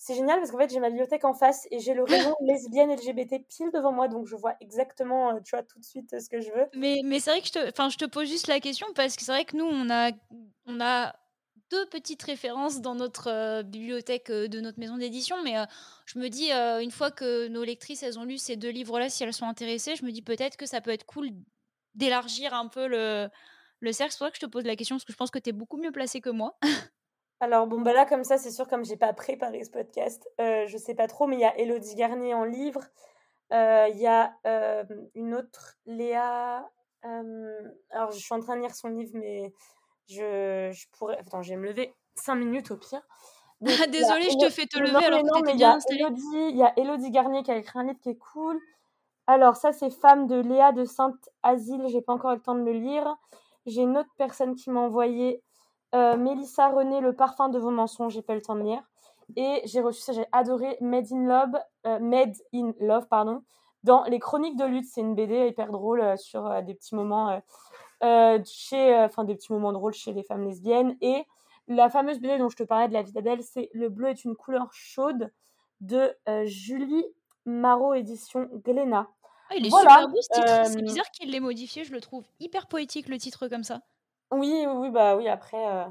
c'est génial parce qu'en fait, j'ai ma bibliothèque en face et j'ai le rayon lesbienne LGBT pile devant moi, donc je vois exactement, euh, tu vois, tout de suite euh, ce que je veux. Mais, mais c'est vrai que je te, enfin, je te pose juste la question parce que c'est vrai que nous, on a, on a deux petites références dans notre euh, bibliothèque de notre maison d'édition, mais je me dis, une fois que nos lectrices, elles ont lu ces deux livres-là, si elles sont intéressées, je me dis peut-être que ça peut être cool d'élargir un peu le, le cercle. C'est pour ça que je te pose la question, parce que je pense que tu es beaucoup mieux placée que moi. Alors bon bah là comme ça c'est sûr comme j'ai pas préparé ce podcast, euh, je sais pas trop mais il y a Elodie Garnier en livre, euh, il y a euh, une autre Léa, alors je suis en train de lire son livre mais je, je pourrais, attends je vais me lever 5 minutes au pire. Désolée je te fais te lever alors que t'étais bien installée. Il y a Elodie Garnier qui a écrit un livre qui est cool. Alors ça c'est Femme de Léa de Sainte-Asile, j'ai pas encore eu le temps de le lire. J'ai une autre personne qui m'a envoyé euh, Mélissa René, Le parfum de vos mensonges, j'ai pas le temps de lire. Et j'ai reçu ça, j'ai adoré Made in Love, euh, Made in Love, pardon, dans Les Chroniques de lutte. C'est une BD hyper drôle euh, sur des petits moments chez, enfin des petits moments drôles chez les femmes lesbiennes. Et la fameuse BD dont je te parlais de la vie d'Adèle, c'est Le bleu est une couleur chaude de Julie Marot, édition Glénat. Ah, il est super beau ce titre. C'est bizarre qu'il l'ait modifié, je le trouve hyper poétique le titre comme ça. Oui, oui, bah oui, après, euh,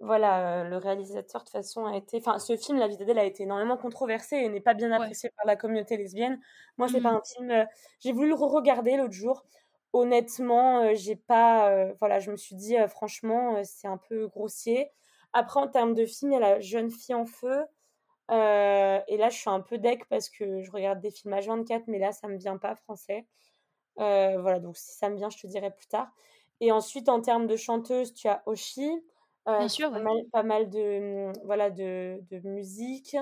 voilà, euh, le réalisateur, de toute façon, a été. Enfin, ce film, La vie d'Adèle, a été énormément controversé et n'est pas bien apprécié par la communauté lesbienne. Moi, c'est pas mmh. un film. Euh, j'ai voulu le re-regarder l'autre jour. Honnêtement, j'ai pas. voilà, je me suis dit, franchement, c'est un peu grossier. Après, en termes de film, il y a La jeune fille en feu. et là, je suis un peu deck parce que je regarde des films H24, mais là, ça me vient pas français. voilà, donc si ça me vient, je te dirai plus tard. Et ensuite, en termes de chanteuse, tu as Oshi. Euh, Bien sûr, pas, mal, de, mmh, voilà, de, de musique.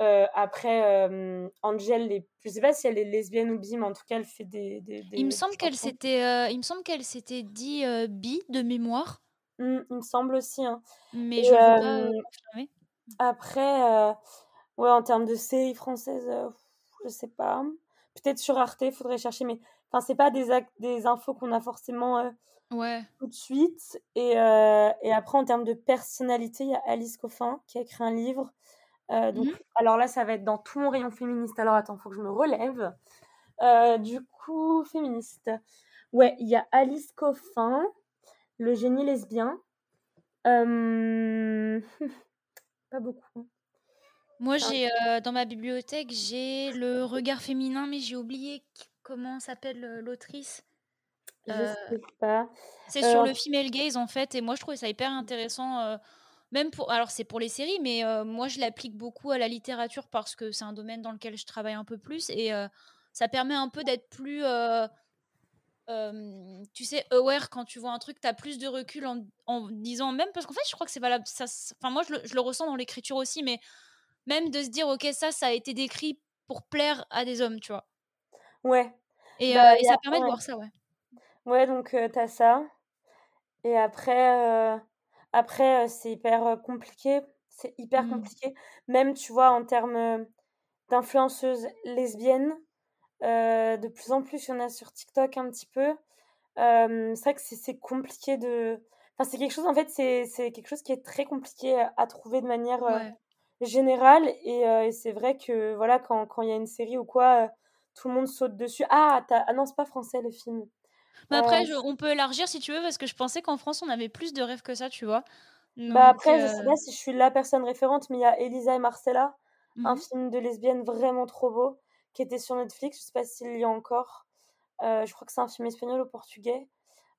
Euh, après, euh, Angel, les... je sais pas si elle est lesbienne ou bi, mais en tout cas, elle fait des. des, il, me semble qu'elle s'était, il me semble qu'elle s'était dit bi de mémoire. Mmh, il me semble aussi. Hein. Mais je veux pas confirmer. Après, ouais, en termes de série française, je sais pas. Peut-être sur Arte, il faudrait chercher, mais enfin, c'est pas des, des infos qu'on a forcément Ouais. Tout de suite. Et, euh, et après, en termes de personnalité, il y a Alice Coffin qui a écrit un livre. Euh, donc, mmh Alors là, ça va être dans tout mon rayon féministe. Alors attends, il faut que je me relève. Euh, du coup, féministe. Ouais, il y a Alice Coffin, Le génie lesbien. Pas beaucoup. Moi, j'ai dans ma bibliothèque, j'ai le regard féminin, mais j'ai oublié comment s'appelle l'autrice. Je sais pas. C'est sur le female gaze en fait, et moi je trouvais ça hyper intéressant. même pour, alors c'est pour les séries, mais moi je l'applique beaucoup à la littérature parce que c'est un domaine dans lequel je travaille un peu plus et ça permet un peu d'être plus, tu sais, aware quand tu vois un truc, tu as plus de recul en, en, disant même parce qu'en fait je crois que c'est valable. Enfin moi je le, je le ressens dans l'écriture aussi, mais même de se dire ok ça ça a été décrit pour plaire à des hommes, tu vois? Ouais. Et, bah, et ça permet de voir ça, ouais. Ouais, donc tu as ça. Et après, après c'est hyper compliqué. C'est hyper mmh. compliqué. Même, tu vois, en termes d'influenceuses lesbiennes, de plus en plus, il y en a sur TikTok un petit peu. c'est vrai que c'est compliqué de. Enfin, c'est quelque chose, en fait, c'est quelque chose qui est très compliqué à, trouver de manière générale. Et, c'est vrai que, voilà, quand il y a une série ou quoi, tout le monde saute dessus. Ah, ah non, c'est pas français le film. Mais après, on peut élargir si tu veux, parce que je pensais qu'en France, on avait plus de rêves que ça, tu vois. bah après, je sais pas si je suis la personne référente, mais il y a Elisa et Marcella, un mmh film de lesbienne vraiment trop beau, qui était sur Netflix. Je sais pas s'il y a encore. Euh, je crois que c'est un film espagnol ou portugais.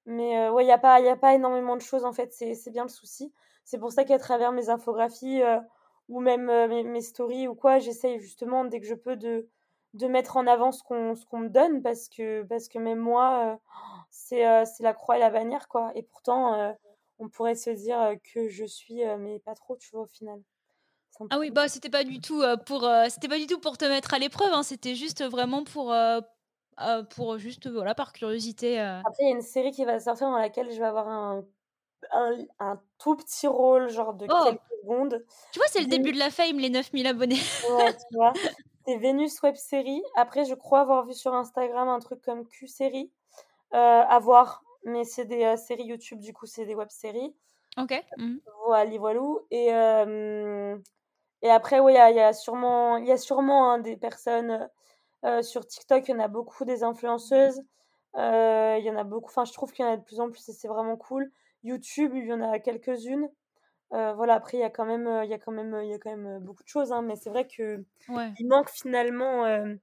Mais ouais, il y a pas y a pas énormément de choses, en fait, c'est c'est bien le souci. C'est pour ça qu'à travers mes infographies, ou même, mes mes stories ou quoi, j'essaye justement dès que je peux de de mettre en avant ce qu'on ce qu'on me donne parce que parce que même moi, c'est, c'est la croix et la bannière, quoi et pourtant, on pourrait se dire, que je suis, mais pas trop, tu vois, au final. Ah oui, bah, c'était pas du tout, pour, c'était pas du tout pour te mettre à l'épreuve, hein, c'était juste vraiment pour, pour juste, voilà, par curiosité, Après, il y a une série qui va sortir dans laquelle je vais avoir un un un tout petit rôle, genre de Oh! quelques secondes. Tu vois, c'est le début de la fame, les 9000 abonnés. Ouais, tu vois? C'est Vénus Web Série. Après, je crois avoir vu sur Instagram un truc comme Q Série, heu, à voir, mais c'est des, séries YouTube, du coup, c'est des web-séries. OK. Mmh Voili voilou et hem et après, oui, il y a y a sûrement y a sûrement, hein, des personnes, heu sur TikTok, il y en a beaucoup des influenceuses, il y en a beaucoup enfin, je trouve qu'il y en a de plus en plus et c'est vraiment cool. YouTube, il y en a quelques-unes. Heu, voilà, après il y a quand même, il y a quand même, il y a quand même, beaucoup de choses, hein, mais c'est vrai qu'il Ouais. manque finalement, hem,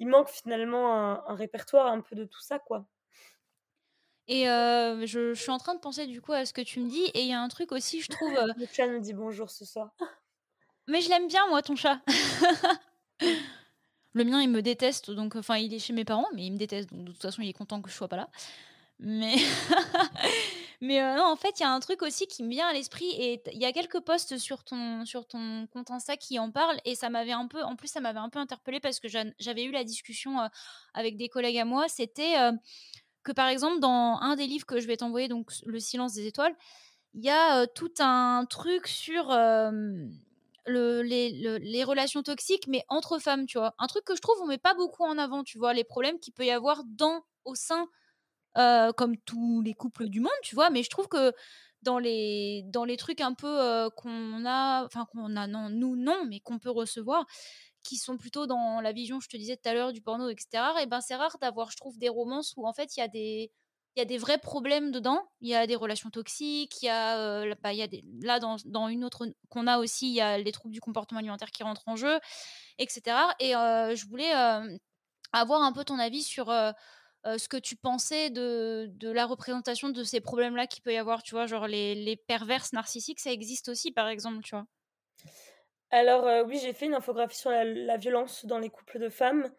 il manque finalement un un répertoire un peu de tout ça, quoi. Et je je suis en train de penser du coup à ce que tu me dis et il y a un truc aussi je trouve, Le chat nous dit bonjour ce soir. Mais je l'aime bien moi ton chat. Le mien il me déteste donc enfin il est chez mes parents, mais il me déteste donc de toute façon il est content que je sois pas là. Mais mais en fait il y a un truc aussi qui me vient à l'esprit et il y a quelques posts sur ton sur ton compte Insta qui en parlent et ça m'avait un peu en plus ça m'avait un peu interpellée parce que j'avais eu la discussion, avec des collègues à moi. C'était, que par exemple dans un des livres que je vais t'envoyer donc Le silence des étoiles, il y a, tout un truc sur, les le les relations toxiques mais entre femmes, tu vois? Un truc que je trouve on met pas beaucoup en avant, tu vois? Les problèmes qu'il peut y avoir dans au sein, heu, comme tous les couples du monde, tu vois? Mais je trouve que dans les dans les trucs un peu, heu, qu'on a enfin qu'on a non, nous non, mais qu'on peut recevoir, qui sont plutôt dans la vision, je te disais tout à l'heure, du porno et cetera et ben, c'est rare d'avoir, je trouve, des romances où en fait il y a des il y a des vrais problèmes dedans. Il y a des relations toxiques, il y a, heu, bah, là dans dans une autre qu'on a aussi, il y a les troubles du comportement alimentaire qui rentrent en jeu et cetera et je voulais, avoir un peu ton avis sur, heu, ce que tu pensais de de la représentation de ces problèmes-là qu'il peut y avoir, tu vois? Genre les les perverses narcissiques, ça existe aussi, par exemple, tu vois? Alors, heu, oui, j'ai fait une infographie sur la la violence dans les couples de femmes,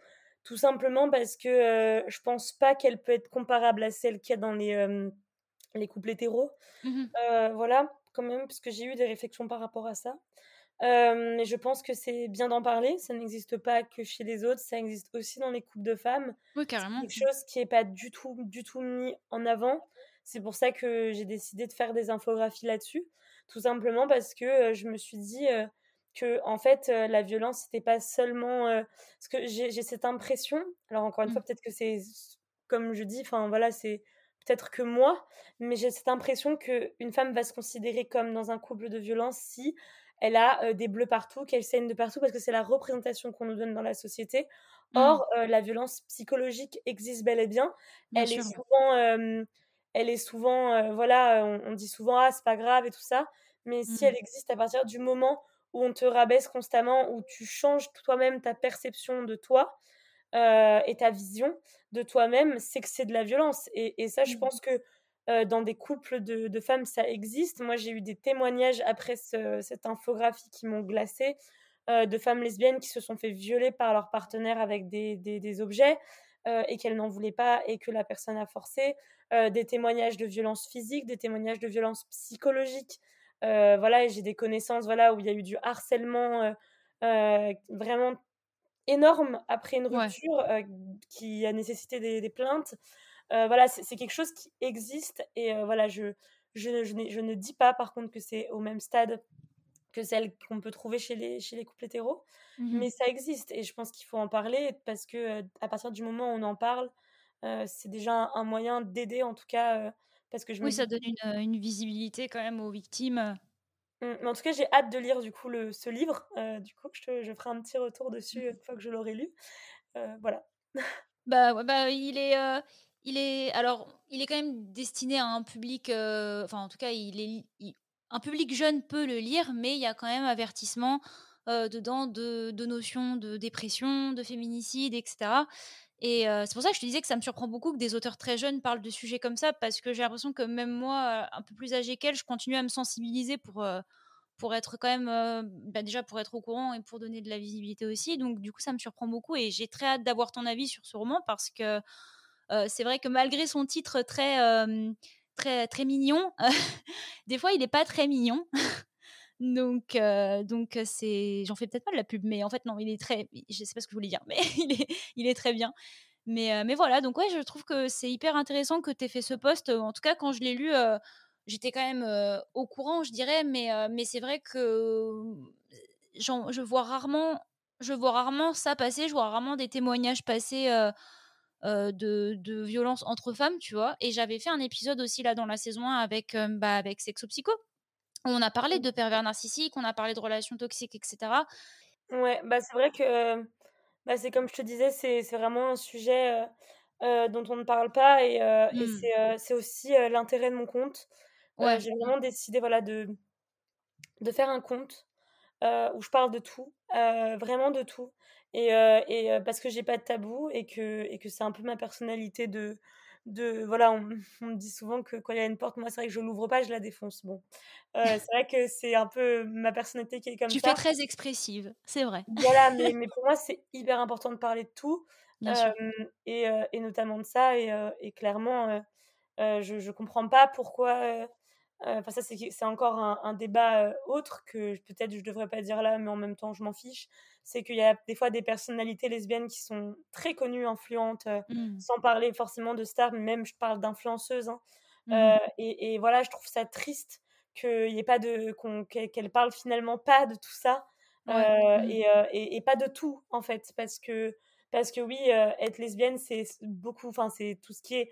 tout simplement parce que, heu, je pense pas qu'elle peut être comparable à celle qu'il y a dans les, les couples hétéros. Mmh voilà, quand même, parce que j'ai eu des réflexions par rapport à ça. Mais je pense que c'est bien d'en parler, ça n'existe pas que chez les autres, ça existe aussi dans les couples de femmes. Oui, C'est carrément. quelque Mmh. chose qui est pas du tout, du tout mis en avant. C'est pour ça que j'ai décidé de faire des infographies là-dessus. Tout simplement parce que, heu, je me suis dit, heu, qu'en fait, heu, la violence, c'était pas seulement, heu parce que j'ai cette impression, alors encore une Mmh. fois, peut-être que c'est comme je dis, enfin voilà, c'est peut-être que moi, mais j'ai cette impression qu'une femme va se considérer comme dans un couple de violence si elle a, heu, des bleus partout, qu'elle saigne de partout parce que c'est la représentation qu'on nous donne dans la société. Mmh. Or, heu, la violence psychologique existe bel et bien. Bien Elle est souvent, elle est souvent, voilà, on on dit souvent: «Ah, c'est pas grave» et tout ça, mais si Mmh. elle existe à partir du moment où on te rabaisse constamment, où tu changes toi-même ta perception de toi, et ta vision de toi-même, c'est que c'est de la violence et et ça, je Mmh. pense que, heu, dans des couples de de femmes, ça existe. Moi, j'ai eu des témoignages après ce cette infographie qui m'ont glacée, heu, de femmes lesbiennes qui se sont fait violer par leur partenaire avec des des des objets, heu et qu'elles n'en voulaient pas et que la personne a forcé. Des témoignages de violences physiques, des témoignages de violences psychologiques. Voilà et j'ai des connaissances, voilà, où il y a eu du harcèlement, vraiment énorme après une rupture, qui a nécessité des des plaintes. Heu, voilà, c'est quelque chose qui existe et heu, voilà, je je je je ne dis pas par contre que c'est au même stade que celles qu'on peut trouver chez les chez les couples hétéros, Mmh mh. mais ça existe et je pense qu'il faut en parler parce que, heu, à partir du moment où on en parle, c'est déjà un un moyen d'aider en tout cas, parce que je me Oui, ça donne une, une visibilité quand même aux victimes, mmh, mais en tout cas, j'ai hâte de lire du coup le ce livre, du coup, je te je ferai un petit retour Mmh dessus mh. une fois que je l'aurai lu, voilà. Bah, ouais, bah, il est, il est alors, il est quand même destiné à un public, heu, enfin, en tout cas, un public jeune peut le lire, mais il y a quand même avertissement, heu, dedans de notions de dépression, de féminicide et cetera Et c'est pour ça que je te disais que ça me surprend beaucoup que des auteurs très jeunes parlent de sujets comme ça, parce que j'ai l'impression que même moi, un peu plus âgée qu'elle, je continue à me sensibiliser pour, pour être quand même, bah, déjà pour être au courant et pour donner de la visibilité aussi. Donc du coup, ça me surprend beaucoup et j'ai très hâte d'avoir ton avis sur ce roman parce que c'est vrai que malgré son titre très, très, très mignon, des fois, il n'est pas très mignon. Donc, donc c'est, j'en fais peut-être pas de la pub, mais en fait non, il est très, je sais pas ce que je voulais dire, mais il est, il est très bien. Mais, mais voilà, donc ouais, je trouve que c'est hyper intéressant que tu aies fait ce post. En tout cas, quand je l'ai lu, j'étais quand même au courant, je dirais, mais, mais c'est vrai que je vois rarement, je vois rarement ça passer, je vois rarement des témoignages passer. De, de violence entre femmes, tu vois. Et j'avais fait un épisode aussi là dans la saison 1 avec, bah, avec Sexo Psycho, on a parlé de pervers narcissiques, on a parlé de relations toxiques, etc. Ouais, bah c'est vrai que bah, c'est comme je te disais, c'est vraiment un sujet dont on ne parle pas et, mmh. c'est aussi l'intérêt de mon compte. J'ai vraiment décidé voilà, de, de faire un compte où je parle de tout, vraiment de tout. Et, et parce que j'ai pas de tabou et que, et que c'est un peu ma personnalité de, de voilà, on, me dit souvent que quand il y a une porte, moi c'est vrai que je l'ouvre pas, je la défonce. Bon, euh, c'est vrai que c'est un peu ma personnalité qui est comme ça. Tu fais très expressive, c'est vrai. Voilà, mais, mais pour moi c'est hyper important de parler de tout, et, et, notamment de ça, et, et clairement, je, je comprends pas pourquoi Enfin, ça, c'est encore un, débat autre que peut-être je devrais pas dire là, mais en même temps, je m'en fiche. C'est qu'il y a des fois des personnalités lesbiennes qui sont très connues, influentes, mmh. sans parler forcément de stars, mais même je parle d'influenceuses. Hein. Mmh et, voilà, je trouve ça triste qu'il y ait pas de qu'elle parle finalement pas de tout ça mmh. et, et, pas de tout en fait, parce que parce que oui, être lesbienne, c'est beaucoup, enfin c'est tout ce qui est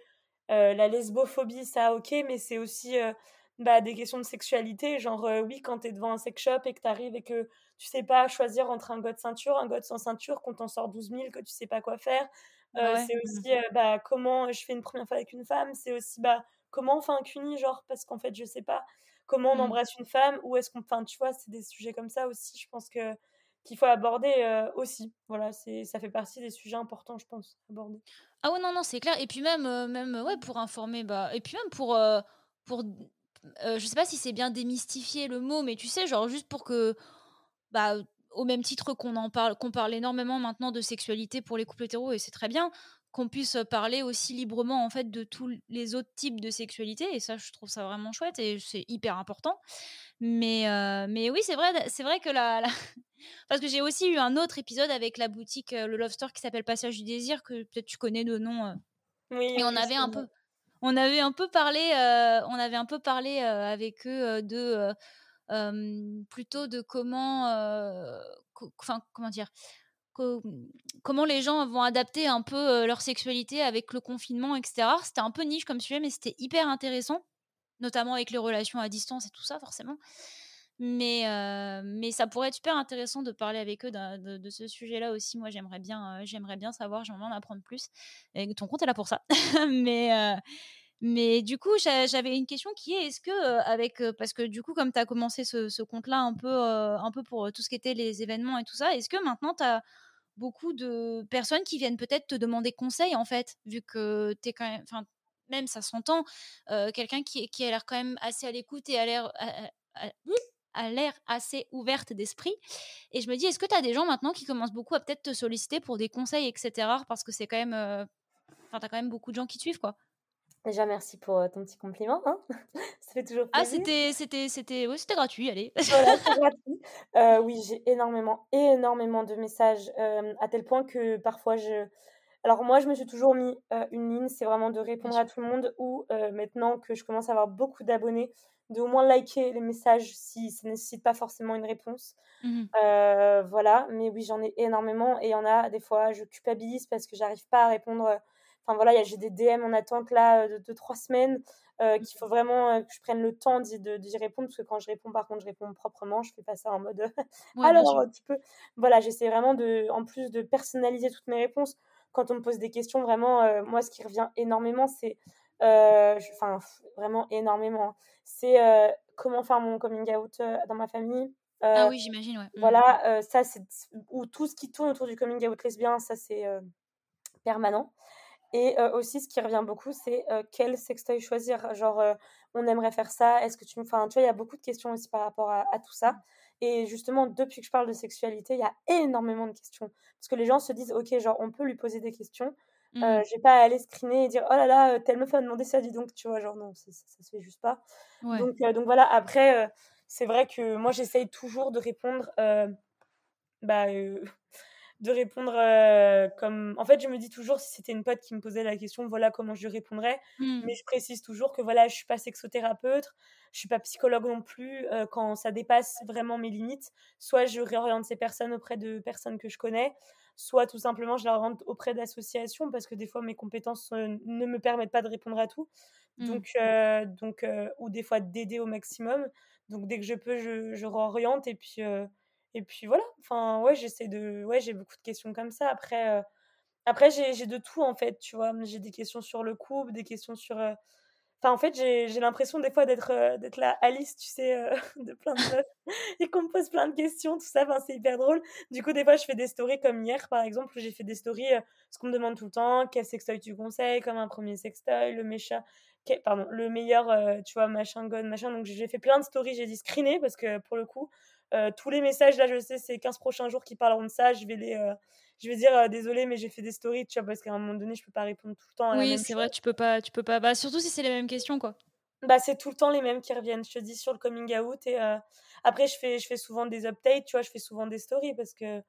la lesbophobie, ça ok, mais c'est aussi bah, des questions de sexualité, genre oui, quand tu es devant un sex shop et que tu arrives et que tu sais pas choisir entre un god ceinture, un god sans ceinture, qu'on t'en sort 12 000, que tu sais pas quoi faire. C'est aussi bah, comment je fais une première fois avec une femme, c'est aussi bah, comment on fait un cuni, genre, parce qu'en fait, je sais pas comment on mmh. embrasse une femme, ou est-ce qu'on. Enfin, tu vois, c'est des sujets comme ça aussi, je pense que qu'il faut aborder aussi. Voilà, c'est ça fait partie des sujets importants, je pense, aborder. Ah ouais, non, non, c'est clair. Et puis même, même ouais, pour informer, bah, et puis même pour, pour euh, je sais pas si c'est bien démystifier le mot, mais tu sais, genre juste pour que, bah, au même titre qu'on en parle, qu'on parle énormément maintenant de sexualité pour les couples hétéros, et c'est très bien, qu'on puisse parler aussi librement en fait de tous les autres types de sexualité, et ça, je trouve ça vraiment chouette et c'est hyper important. Mais, euh, mais oui, c'est vrai, c'est vrai que la, parce que j'ai aussi eu un autre épisode avec la boutique, euh, le Love Store qui s'appelle Passage du désir, que peut-être tu connais de nom. Oui. Et on avait un peu on avait un peu parlé, euh, euh, avec eux euh, de plutôt de comment, comment dire, comment les gens vont adapter un peu leur sexualité avec le confinement, etc. C'était un peu niche comme sujet, mais c'était hyper intéressant, notamment avec les relations à distance et tout ça, forcément. Mais, mais ça pourrait être super intéressant de parler avec eux de, ce sujet-là aussi. Moi, j'aimerais bien, j'aimerais bien savoir, j'aimerais en apprendre plus. Et ton compte est là pour ça. mais, mais du coup, j'avais une question qui est est-ce que, avec. parce que du coup, comme tu as commencé ce, compte-là un, peu un peu pour tout ce qui était les événements et tout ça, est-ce que maintenant tu as beaucoup de personnes qui viennent peut-être te demander conseil, en fait, vu que tu es quand même. Même ça s'entend, quelqu'un qui, qui a l'air quand même assez à l'écoute et a l'air a l'air assez ouverte d'esprit. Et je me dis, est-ce que tu as des gens maintenant qui commencent beaucoup à peut-être te solliciter pour des conseils, etc. Parce que c'est quand même. Euh, enfin, tu as quand même beaucoup de gens qui te suivent, quoi. Déjà, merci pour euh, ton petit compliment. Hein Ça fait toujours ah, plaisir. Ah, c'était, c'était, c'était, oui, c'était gratuit, allez. Voilà, c'est gratuit. Euh, oui, j'ai énormément, énormément de messages, à tel point que parfois je. Alors, moi, je me suis toujours mis une ligne, c'est vraiment de répondre à tout le monde, ou maintenant que je commence à avoir beaucoup d'abonnés, de au moins liker les messages si ça ne nécessite pas forcément une réponse. Mmh euh, voilà, mais oui, j'en ai énormément et il y en a des fois, je culpabilise parce que j'arrive pas à répondre. Enfin voilà, j'ai des DM en attente là de, trois semaines euh, qu'il faut vraiment que je prenne le temps d'y, répondre parce que quand je réponds, par contre, je réponds proprement, je fais pas ça en mode alors un petit peu. Voilà, j'essaie vraiment de, en plus de personnaliser toutes mes réponses. Quand on me pose des questions, vraiment, euh, moi, ce qui revient énormément, c'est euh, enfin, vraiment énormément. C'est euh, comment faire mon coming out euh, dans ma famille. ah oui, j'imagine, ouais. Mmh. Voilà, ça, c'est. Ou tout ce qui tourne autour du coming out lesbien, ça, c'est permanent. Et aussi, ce qui revient beaucoup, c'est quel sextoy choisir? Genre, on aimerait faire ça, est-ce que tu me. Enfin, tu vois, il y a beaucoup de questions aussi par rapport à, tout ça. Et justement, depuis que je parle de sexualité, il y a énormément de questions. Parce que les gens se disent, ok, genre, on peut lui poser des questions. Mmh. je vais pas aller screener et dire, oh là là, telle meuf a demandé ça, dis donc, tu vois, genre, non, ça, ça, se fait juste pas. Donc, donc voilà, après, c'est vrai que moi, j'essaye toujours de répondre. bah, de répondre comme. En fait, je me dis toujours, si c'était une pote qui me posait la question, voilà comment je répondrais. Mmh. Mais je précise toujours que voilà, je suis pas sexothérapeute, je suis pas psychologue non plus. quand ça dépasse vraiment mes limites, soit je réoriente ces personnes auprès de personnes que je connais, soit tout simplement je la rentre auprès d'associations parce que des fois mes compétences ne me permettent pas de répondre à tout. Mmh. Donc, donc ou des fois d'aider au maximum. Donc dès que je peux, je, je réoriente et puis et puis voilà, enfin, ouais, j'essaie de. Ouais, j'ai beaucoup de questions comme ça. Après, euh, après j'ai de tout, en fait, tu vois. J'ai des questions sur le couple, des questions sur. Euh, enfin, en fait, j'ai l'impression des fois d'être euh, d'être la Alice, tu sais, de plein de et qu'on me pose plein de questions, tout ça. Enfin, c'est hyper drôle. Du coup, des fois, je fais des stories comme hier, par exemple, où j'ai fait des stories, ce qu'on me demande tout le temps, quel sextoy tu conseilles, comme un premier sextoy, le méchant. Pardon, le meilleur, tu vois, machin, god, machin. Donc, j'ai fait plein de stories, j'ai dit screener, parce que pour le coup, euh, tous les messages, là, je sais, c'est 15 prochains jours qui parleront de ça. Je vais les. Euh, je vais dire euh, désolé mais j'ai fait des stories tu vois parce qu'à un moment donné je peux pas répondre tout le temps oui c'est vrai tu peux pas tu peux pas bah, surtout si c'est les mêmes questions quoi bah c'est tout le temps les mêmes qui reviennent je te dis sur le coming out et après je fais je fais souvent des updates tu vois je fais souvent des stories parce que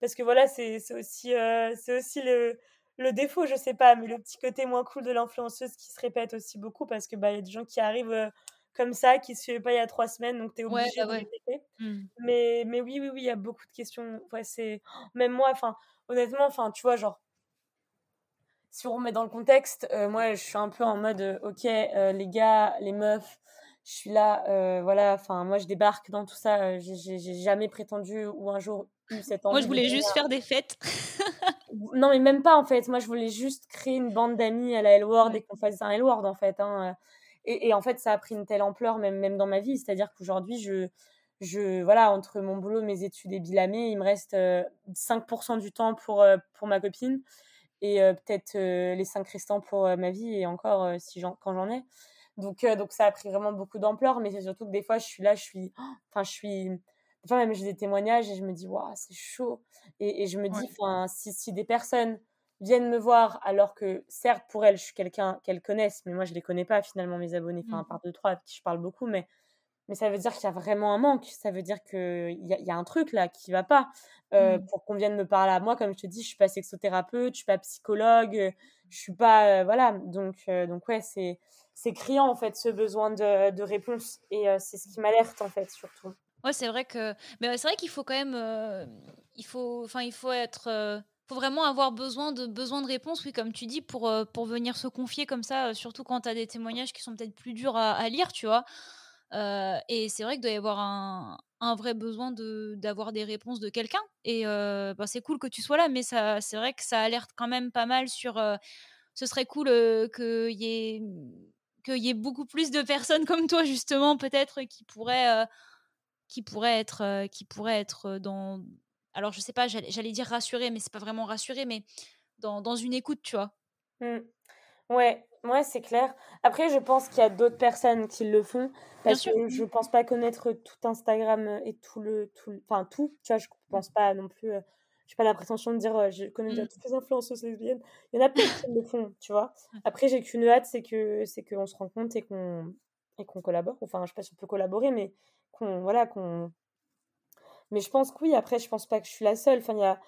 parce que voilà c'est aussi c'est aussi le le défaut je sais pas mais le petit côté moins cool de l'influenceuse qui se répète aussi beaucoup parce que bah il y a des gens qui arrivent comme ça qui se fait pas il y a trois semaines, donc tu es obligé bah de. Mmh. Mais, mais oui, oui, oui, il y a beaucoup de questions. Ouais, c'est... Même moi, enfin, honnêtement, enfin, tu vois, genre, si on remet dans le contexte, euh, moi, je suis un peu en mode, euh, ok, euh, les gars, les meufs, je suis là, voilà, enfin, moi, je débarque dans tout ça. j'ai, jamais prétendu ou un jour eu cette envie. Moi, je voulais juste faire des fêtes. non, mais même pas, en fait. Moi, je voulais juste créer une bande d'amis à la L-Word et qu'on fasse un L-Word, en fait. Hein. Et, en fait, ça a pris une telle ampleur, même, même dans ma vie. C'est-à-dire qu'aujourd'hui, je, je, voilà, entre mon boulot, mes études et Bilamé, il me reste 5% euh, du temps pour, euh, pour ma copine et euh, peut-être les 5 restants pour ma vie et encore si quand j'en ai. Donc, donc ça a pris vraiment beaucoup d'ampleur, mais c'est surtout que des fois, je suis là, je suis. Enfin, je suis. Des fois, même j'ai des témoignages et je me dis, waouh, c'est chaud. Et, et, je me dis, enfin, si, si des personnes viennent me voir alors que certes pour elles je suis quelqu'un qu'elles connaissent mais moi je les connais pas finalement mes abonnés. Enfin à mmh. part deux trois avec qui je parle beaucoup mais mais ça veut dire qu'il y a vraiment un manque. Ça veut dire que il y, a un truc là qui va pas. Euh, mmh. pour qu'on vienne me parler à moi comme je te dis je suis pas sexothérapeute je suis pas psychologue je suis pas euh, voilà. Donc euh, donc ouais c'est c'est criant en fait ce besoin de, de réponse. Et c'est ce qui m'alerte en fait surtout. Ouais c'est vrai que mais c'est vrai qu'il faut quand même il faut enfin il faut être faut vraiment avoir besoin de, besoin de réponses, oui, comme tu dis, pour, euh, pour venir se confier comme ça, euh, surtout quand tu as des témoignages qui sont peut-être plus durs à, lire, tu vois. Euh, et c'est vrai qu'il doit y avoir un, un vrai besoin d'avoir des réponses de quelqu'un. Et bah, c'est cool que tu sois là, mais c'est vrai que ça alerte quand même pas mal sur. ce serait cool qu'il y ait qu'il y ait beaucoup plus de personnes comme toi justement peut-être qui pourraient qui pourraient être qui pourraient être dans alors je sais pas, j'allais dire rassurer, mais c'est pas vraiment rassurer, mais dans, dans une écoute, tu vois. Mmh. Ouais, ouais, c'est clair. Après, je pense qu'il y a d'autres personnes qui le font. Parce que je pense pas connaître tout Instagram et tout le. Tout, enfin, tout. Tu vois, je pense pas non plus. Euh, j'ai pas la prétention de dire euh, je connais déjà mmh. toutes les influenceuses lesbiennes. Il y en a peut qui le font, tu vois. Après, j'ai qu'une hâte, c'est que c'est qu'on se rencontre et qu'on et qu'on collabore. Enfin, je sais pas si on peut collaborer, mais qu'on voilà, qu'on mais je pense que oui, après, je pense pas que je suis la seule. Enfin, il y a,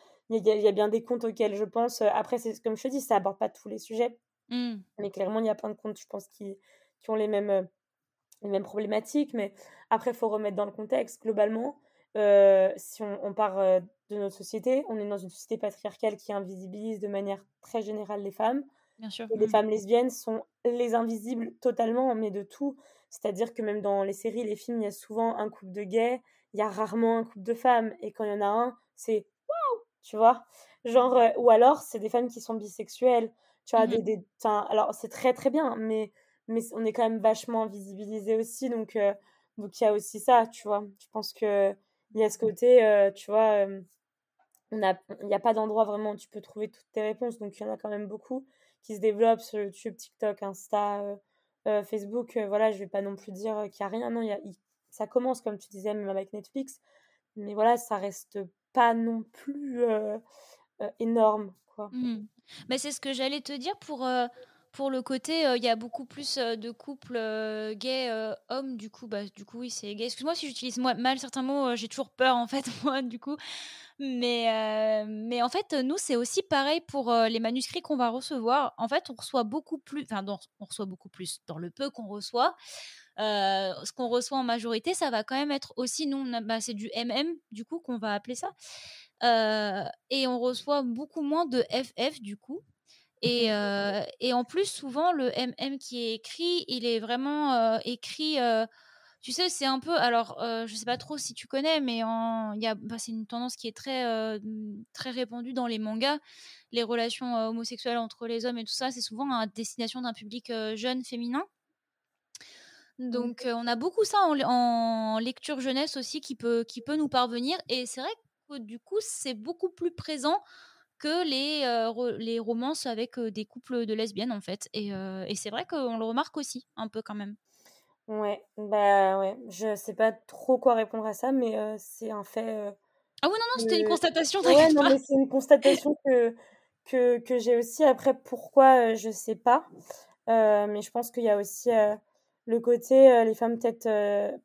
y, y a, bien des comptes auxquels je pense. Après, c'est comme je te dis, ça aborde pas tous les sujets. Mmh. Mais clairement, il y a plein de comptes, je pense, qui, qui ont les mêmes, les mêmes problématiques. Mais après, il faut remettre dans le contexte. Globalement, euh, si on, on part euh, de notre société, on est dans une société patriarcale qui invisibilise de manière très générale les femmes. Bien sûr. Et les mmh. femmes lesbiennes sont les invisibles totalement, mais de tout. C'est-à-dire que même dans les séries, les films, il y a souvent un couple de gays, il y a rarement un couple de femmes. Et quand il y en a un, c'est waouh, tu vois. Genre, euh, ou alors, c'est des femmes qui sont bisexuelles. Tu vois, des, mmh des, alors c'est très très bien, mais, mais on est quand même vachement visibilisé aussi. Donc, euh, donc il y a aussi ça, tu vois. Je pense qu'il y a ce côté, euh, tu vois, il y a pas d'endroit vraiment où tu peux trouver toutes tes réponses, donc il y en a quand même beaucoup qui se développent sur YouTube, TikTok, Insta, Facebook. voilà, je vais pas non plus dire qu'il y a rien. Non, il y a ça commence comme tu disais même avec Netflix, mais voilà, ça reste pas non plus, énorme, quoi. Mmh Mais c'est ce que j'allais te dire pour, pour le côté, il y a beaucoup plus, de couples, gays, hommes, du coup, bah, du coup, oui, c'est gay. Excuse-moi si j'utilise mal certains mots, j'ai toujours peur, en fait, moi, du coup. Mais, mais en fait, nous, c'est aussi pareil pour, les manuscrits qu'on va recevoir. En fait, on reçoit beaucoup plus enfin, on reçoit beaucoup plus. Dans le peu qu'on reçoit, ce qu'on reçoit en majorité, ça va quand même être aussi nous, bah, c'est du MM, du coup, qu'on va appeler ça. et on reçoit beaucoup moins de FF, du coup. Et, et en plus, souvent, le MM qui est écrit, il est vraiment écrit tu sais, c'est un peu. Alors, euh, je sais pas trop si tu connais, mais il y a, bah, c'est une tendance qui est très, euh, très répandue dans les mangas. Les relations euh, homosexuelles entre les hommes et tout ça, c'est souvent à destination d'un public jeune, féminin. Donc, on a beaucoup ça en, lecture jeunesse aussi qui peut, qui peut nous parvenir. Et c'est vrai que du coup, c'est beaucoup plus présent que les, les romances avec des couples de lesbiennes, en fait. Et, et c'est vrai qu'on le remarque aussi, un peu quand même. Ouais, bah ouais, je sais pas trop quoi répondre à ça, mais c'est un fait. ah oui, non, non, c'était une constatation, ouais, non, mais c'est une constatation que, que, que j'ai aussi. Après, pourquoi, je sais pas. mais je pense qu'il y a aussi le côté, les femmes, peut-être,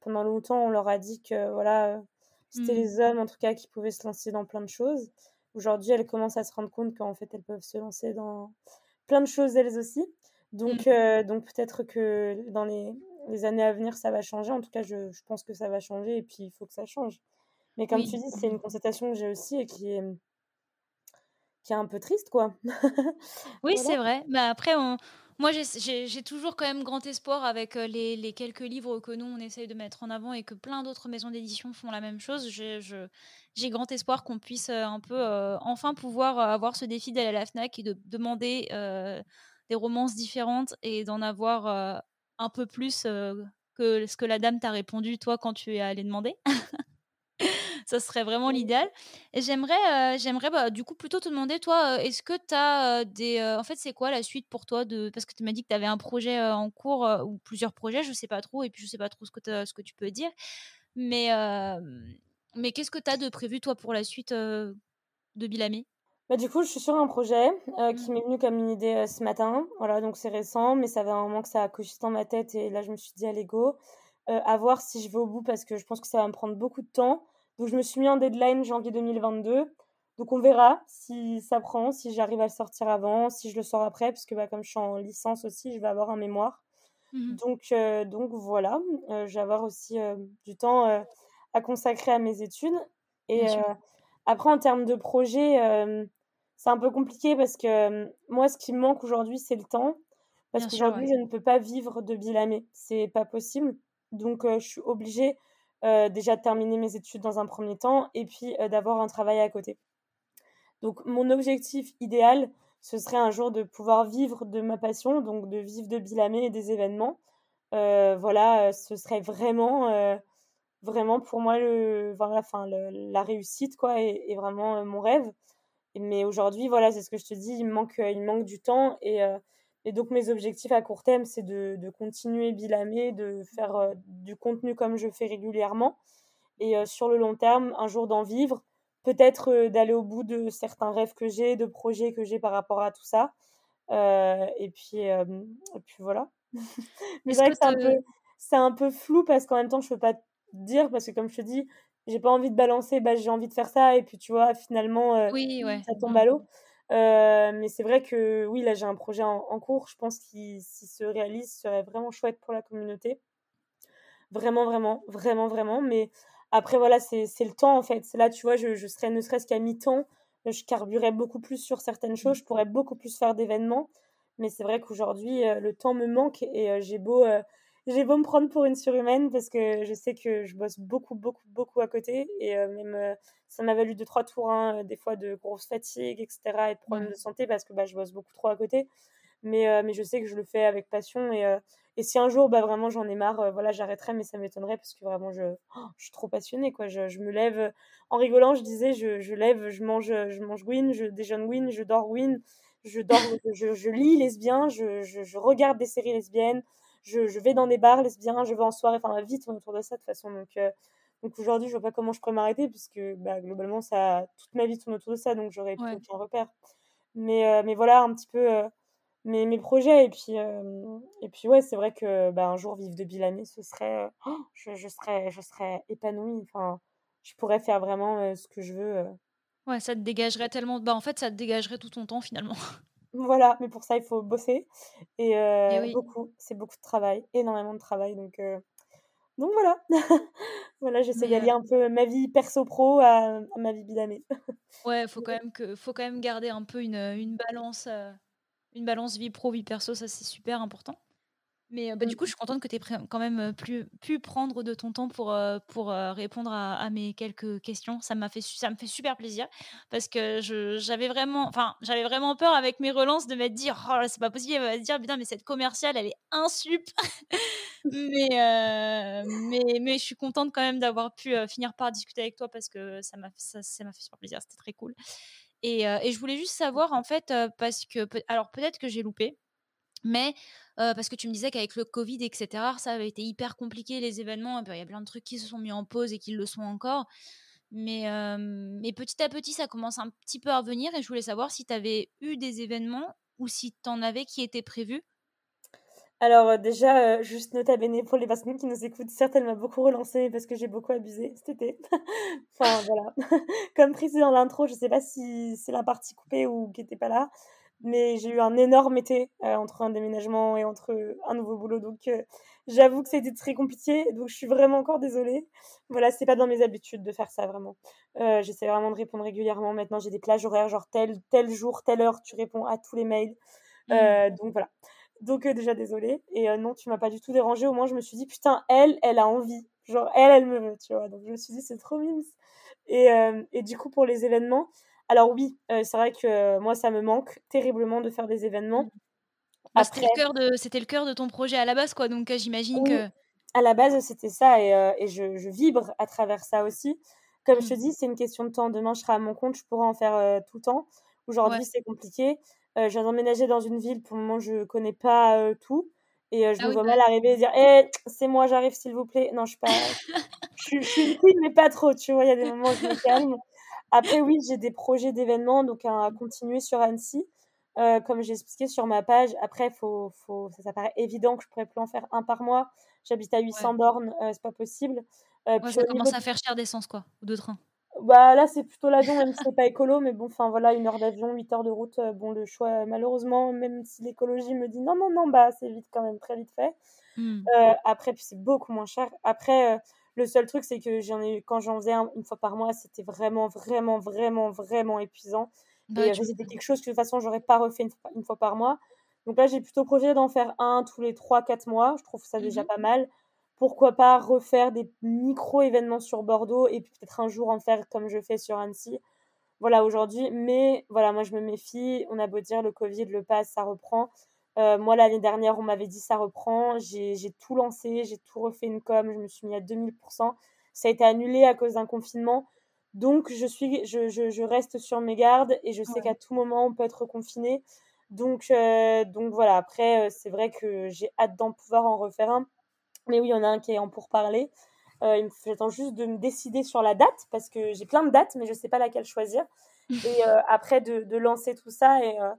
pendant longtemps, on leur a dit que voilà, c'était mmh. les hommes, en tout cas, qui pouvaient se lancer dans plein de choses. Aujourd'hui, elles commencent à se rendre compte qu'en fait, elles peuvent se lancer dans plein de choses elles aussi. Donc, mmh. donc peut-être que dans les, les années à venir, ça va changer. En tout cas, je, je, pense que ça va changer et puis il faut que ça change. Mais comme tu dis, c'est une constatation que j'ai aussi et qui est, qui est un peu triste, quoi. oui, c'est vrai. Mais après, on... moi, j'ai toujours quand même grand espoir avec euh, les, quelques livres que nous, on essaye de mettre en avant et que plein d'autres maisons d'édition font la même chose. J'ai grand espoir qu'on puisse euh, un peu euh, enfin pouvoir avoir ce défi d'aller à la FNAC et de demander des romances différentes et d'en avoir un peu plus que ce que la dame t'a répondu, toi, quand tu es allé demander. ça serait vraiment l'idéal. Et j'aimerais, j'aimerais bah, du coup plutôt te demander, toi, est-ce que tu as des. en fait, c'est quoi la suite pour toi de... Parce que tu m'as dit que tu avais un projet en cours ou plusieurs projets, je sais pas trop, et puis je sais pas trop ce que, ce que tu peux dire. Mais, mais qu'est-ce que tu as de prévu, toi, pour la suite de Bilami? Bah, du coup, je suis sur un projet euh, qui mmh. m'est venu comme une idée euh, ce matin. Voilà, donc c'est récent, mais ça fait un moment que ça a coché dans ma tête et là, je me suis dit, allez, go. Euh, à voir si je vais au bout parce que je pense que ça va me prendre beaucoup de temps. Donc, je me suis mis en deadline janvier 2022. Donc, on verra si ça prend, si j'arrive à le sortir avant, si je le sors après, parce que bah, comme je suis en licence aussi, je vais avoir un mémoire. Mmh donc, donc, voilà, je vais avoir aussi du temps à consacrer à mes études. Et après, en termes de projet, c'est un peu compliqué parce que moi, ce qui me manque aujourd'hui, c'est le temps. Parce qu'aujourd'hui, je ne peux pas vivre de bilamé. C'est pas possible. Donc, je suis obligée déjà de terminer mes études dans un premier temps et puis d'avoir un travail à côté. Donc, mon objectif idéal, ce serait un jour de pouvoir vivre de ma passion, donc de vivre de bilamé et des événements. voilà, ce serait vraiment, vraiment pour moi le, voilà, la réussite, quoi, et vraiment mon rêve. Mais aujourd'hui, voilà, c'est ce que je te dis, il manque, il manque du temps. Et, et donc, mes objectifs à court terme, c'est de, de, continuer Bilamé, de faire euh, du contenu comme je fais régulièrement. Et sur le long terme, un jour d'en vivre, peut-être d'aller au bout de certains rêves que j'ai, de projets que j'ai par rapport à tout ça. et, puis, et puis voilà. Mais c'est vrai que, c'est un, peu, c'est un peu flou parce qu'en même temps, je ne peux pas dire, parce que comme je te dis, j'ai pas envie de balancer, bah, j'ai envie de faire ça, et puis tu vois, finalement, euh, oui, ouais. ça tombe à l'eau. Euh, mais c'est vrai que oui, là j'ai un projet en, cours, je pense qu'il s'il se réalise, serait vraiment chouette pour la communauté. Vraiment, vraiment, vraiment, vraiment. Mais après, voilà, c'est le temps en fait. Là, tu vois, je, je serais ne serait-ce qu'à mi-temps, je carburais beaucoup plus sur certaines choses, je pourrais beaucoup plus faire d'événements. Mais c'est vrai qu'aujourd'hui, euh, le temps me manque et j'ai beau j'ai beau me prendre pour une surhumaine parce que je sais que je bosse beaucoup, beaucoup, beaucoup à côté. Et euh, même, euh, ça m'a valu deux, trois tours, hein, des fois de grosses fatigues, etc. et de problèmes de santé parce que bah, je bosse beaucoup trop à côté. Mais, euh, mais je sais que je le fais avec passion et, Et si un jour, bah, vraiment, j'en ai marre, voilà, j'arrêterai, mais ça m'étonnerait parce que vraiment, je, oh, je suis trop passionnée, quoi. Je, je, me lève, en rigolant, je disais, je, je lève, je mange, je mange win, je déjeune win, je dors win, je dors, je, je lis lesbien, je, je, regarde des séries lesbiennes, je, je, vais dans des bars lesbiens, je vais en soirée, enfin, ma vie tourne autour de ça de toute façon. Donc, donc aujourd'hui, je vois pas comment je pourrais m'arrêter puisque bah, globalement, ça, toute ma vie tourne autour de ça, donc j'aurais plus aucun repère. Mais, mais voilà un petit peu mes, mes projets. Et puis, et puis ouais, c'est vrai que bah, un jour vivre de Bilamé, ce serait, oh, je, je, serais, je serais épanouie. Enfin, je pourrais faire vraiment ce que je veux. Ouais, ça te dégagerait tellement. Bah, en fait, ça te dégagerait tout ton temps finalement. Voilà, mais pour ça, il faut bosser. Et, et beaucoup, c'est beaucoup de travail, énormément de travail. Donc, donc voilà. voilà, j'essaie d'allier un peu ma vie perso-pro à, ma vie bilamée. ouais, faut quand même que, faut quand même garder un peu une, une balance une balance vie pro, vie perso, ça c'est super important. Mais bah, du coup, je mmh. suis contente que tu aies quand même pu, pu, prendre de ton temps pour, pour répondre à, mes quelques questions. Ça, m'a fait, ça me fait super plaisir parce que j'avais vraiment, enfin, j'avais vraiment peur avec mes relances de me dire Oh, c'est pas possible, elle va se dire Putain, mais cette commerciale, elle est insup. mais, mais, mais je suis contente quand même d'avoir pu finir par discuter avec toi parce que ça m'a ça, ça fait super plaisir. C'était très cool. Et, et, je voulais juste savoir, en fait, parce que, alors peut-être que j'ai loupé, mais parce que tu me disais qu'avec le Covid, etc., ça avait été hyper compliqué, les événements, il y a plein de trucs qui se sont mis en pause et qui le sont encore. Mais, mais petit à petit, ça commence un petit peu à revenir et je voulais savoir si tu avais eu des événements ou si tu en avais qui étaient prévus alors déjà, euh, juste nota bene pour les personnes qui nous écoutent, certes, elle m'a beaucoup relancé parce que j'ai beaucoup abusé cet été. enfin voilà, comme précisé dans l'intro, je sais pas si c'est la partie coupée ou qui était pas là, mais j'ai eu un énorme été euh, entre un déménagement et entre un nouveau boulot, donc j'avoue que c'était très compliqué, donc je suis vraiment encore désolée. Voilà, c'est pas dans mes habitudes de faire ça vraiment. J'essaie vraiment de répondre régulièrement. Maintenant, j'ai des plages horaires, genre tel tel jour, telle heure, tu réponds à tous les mails. Mmh. donc voilà. Donc euh, déjà désolée. Et euh, non, tu m'as pas du tout dérangé. Au moins je me suis dit putain, elle, elle a envie. Genre elle, elle me veut, tu vois. Donc je me suis dit c'est trop mime. Et, euh, et du coup pour les événements, alors oui, c'est vrai que moi ça me manque terriblement de faire des événements. Mmh. C'était le cœur de ton projet à la base quoi. Donc j'imagine que à la base c'était ça et, et je, je, vibre à travers ça aussi. Comme je te mmh. dis, c'est une question de temps. Demain je serai à mon compte, je pourrai en faire tout le temps. Aujourd'hui c'est compliqué. Euh, je viens d'emménager dans une ville, pour le moment, je connais pas euh, tout. Et euh, je ah me vois bah mal arriver et dire Eh, c'est moi, j'arrive, s'il vous plaît. Non, je suis pas. je, suis une mais pas trop, tu vois. Il y a des moments où je me calme. Après, oui, j'ai des projets d'événements, donc à continuer sur Annecy. comme j'ai expliqué sur ma page, après, faut, faut, ça, paraît évident que je pourrais plus en faire un par mois. J'habite à 800 bornes, c'est pas possible. Ouais, ça commence à faire cher d'essence, quoi, ou de train. Bah là, c'est plutôt l'avion, même si c'est pas écolo, mais bon, enfin voilà, une heure d'avion, 8 heures de route, euh, bon, le choix, malheureusement, même si l'écologie me dit non, non, non, bah c'est vite quand même, très vite fait. Mmh. Euh, après, puis c'est beaucoup moins cher. Après, euh, le seul truc, c'est que j'en ai quand j'en faisais une fois par mois, c'était vraiment, vraiment, vraiment, vraiment épuisant. Bah et c'était quelque chose que de toute façon, j'aurais pas refait une, fois par mois. Donc là, j'ai plutôt projet d'en faire un tous les 3-4 mois. Je trouve ça déjà mmh pas mal pourquoi pas refaire des micro-événements sur Bordeaux et peut-être un jour en faire comme je fais sur Annecy. Voilà, aujourd'hui. Mais voilà, moi, je me méfie. On a beau dire le Covid, le pass, ça reprend. Euh, moi, l'année dernière, on m'avait dit ça reprend. J'ai tout lancé, j'ai tout refait une com, je me suis mis à 2000%. Ça a été annulé à cause d'un confinement. Donc, je, suis, je, je, reste sur mes gardes et je sais qu'à tout moment, on peut être confiné. Donc, euh, donc voilà, après, euh, c'est vrai que j'ai hâte d'en pouvoir en refaire un. Mais oui, il y en a un qui est en pourparler. Euh, J'attends juste de me décider sur la date parce que j'ai plein de dates, mais je ne sais pas laquelle choisir. Et euh, après, de, de, lancer tout ça et, euh,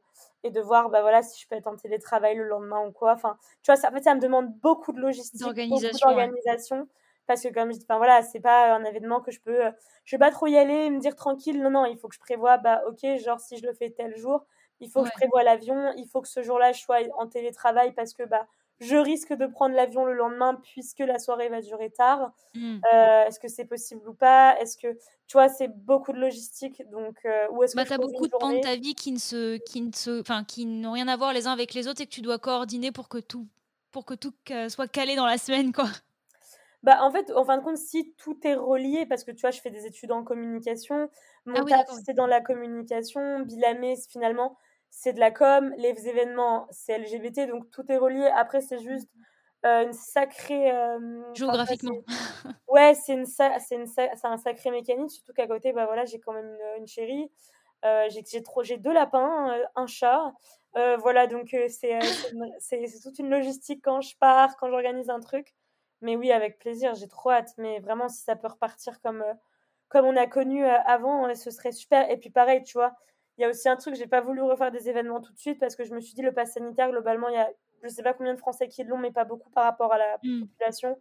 et, de voir bah, voilà, si je peux être en télétravail le lendemain ou quoi. Enfin, tu vois, ça, en fait, ça me demande beaucoup de logistique, beaucoup d'organisation. Parce que, comme je dis, enfin, voilà, c'est pas un événement que je peux. Euh, je vais pas trop y aller et me dire tranquille. Non, non, il faut que je prévoie, bah, ok, genre, si je le fais tel jour, il faut que je prévoie l'avion, il faut que ce jour-là, je sois en télétravail parce que, bah, je risque de prendre l'avion le lendemain puisque la soirée va durer tard. Hmm. Euh, est-ce que c'est possible ou pas? Est-ce que tu vois, c'est beaucoup de logistique, donc euh, où est-ce bah, que as beaucoup de pans de ta vie qui ne se, qui ne se, enfin, qui n'ont rien à voir les uns avec les autres et que tu dois coordonner pour que tout, pour que tout soit calé dans la semaine, quoi. Bah, en fait, en fin de compte, si tout est relié, parce que tu vois, je fais des études en communication, mon ah c'est dans la communication, Bilamé, finalement, c'est de la com, les événements, c'est LGBT, donc tout est relié. Après, c'est juste une sacrée. Géographiquement. ouais, c'est une, c'est une, c'est un sacré mécanisme, surtout qu'à côté, bah voilà, j'ai quand même une, une chérie. j'ai trop, j'ai deux lapins, un chat. voilà, donc c'est, c'est, toute une logistique quand je pars, quand j'organise un truc. Mais oui, avec plaisir, j'ai trop hâte. Mais vraiment, si ça peut repartir comme, comme on a connu avant, ce serait super. Et puis pareil, tu vois, il y a aussi un truc, j'ai pas voulu refaire des événements tout de suite parce que je me suis dit, le pass sanitaire, globalement, il y a je sais pas combien de Français qui l'ont, mais pas beaucoup par rapport à la mmh. population.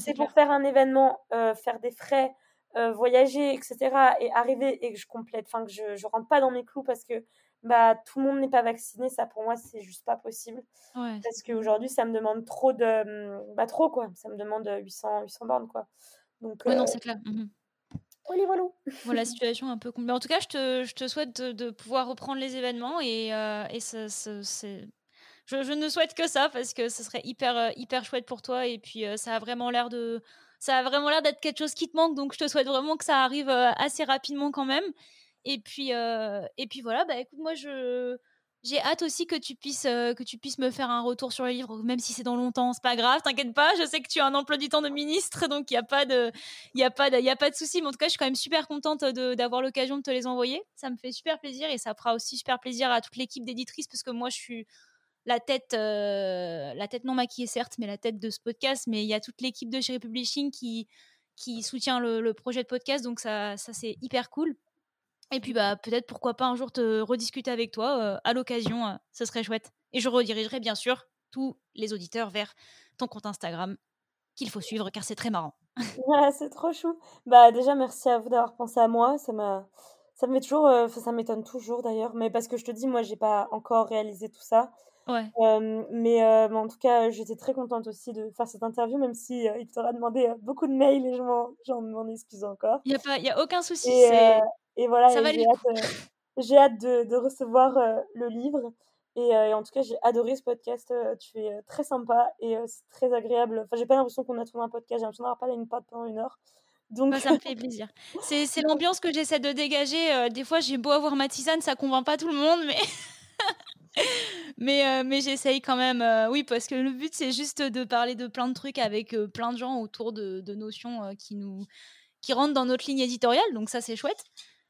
c'est pour faire un événement, faire des frais, voyager, etc., et arriver et que je complète, enfin que je, je rentre pas dans mes clous parce que bah tout le monde n'est pas vacciné, ça pour moi c'est juste pas possible. Ouais, parce qu'aujourd'hui ça me demande trop de, bah trop quoi, ça me demande 800, 800 bornes quoi. Donc, non, c'est clair. Mmh voilà. voilà, situation un peu compliquée. En tout cas, je te, je te souhaite de, pouvoir reprendre les événements et, et ça, c'est je, ne souhaite que ça parce que ce serait hyper, hyper chouette pour toi et puis ça a vraiment l'air de ça a vraiment l'air d'être quelque chose qui te manque donc je te souhaite vraiment que ça arrive assez rapidement quand même et puis et puis voilà bah écoute moi je j'ai hâte aussi que tu puisses que tu puisses me faire un retour sur le livre, même si c'est dans longtemps, c'est pas grave, t'inquiète pas. Je sais que tu as un emploi du temps de ministre, donc il y a pas de, il a a pas de souci. Mais en tout cas, je suis quand même super contente d'avoir l'occasion de te les envoyer. Ça me fait super plaisir et ça fera aussi super plaisir à toute l'équipe d'éditrices parce que moi, je suis la tête, la tête non maquillée certes, mais la tête de ce podcast. Mais il y a toute l'équipe de chez Publishing qui qui soutient le, projet de podcast, donc ça, ça c'est hyper cool. Et puis bah peut-être pourquoi pas un jour te rediscuter avec toi euh, à l'occasion, euh, ce serait chouette. Et je redirigerai bien sûr tous les auditeurs vers ton compte Instagram qu'il faut suivre car c'est très marrant. ouais, c'est trop chou. Bah déjà merci à vous d'avoir pensé à moi, ça m'a ça me met toujours euh, ça m'étonne toujours d'ailleurs, mais parce que je te dis moi j'ai pas encore réalisé tout ça. Ouais. mais, en tout cas, j'étais très contente aussi de faire cette interview, même si il t'aura demandé beaucoup de mails et je m'en excuse encore. Il n'y a, pas, y a aucun souci. Et voilà, j'ai hâte, de, de recevoir euh, le livre. Et, euh, et, en tout cas, j'ai adoré ce podcast. Euh, tu es très sympa et c'est très agréable. Enfin, j'ai pas l'impression qu'on a trouvé un podcast. J'ai l'impression d'avoir parlé une pote pendant une heure. Donc... Bah, ça me fait plaisir. C'est l'ambiance que j'essaie de dégager. des fois, j'ai beau avoir ma tisane, ça convainc pas tout le monde, mais. mais, mais j'essaye quand même. oui, parce que le but, c'est juste de parler de plein de trucs avec plein de gens autour de, de notions qui nous qui rentrent dans notre ligne éditoriale. Donc, ça, c'est chouette.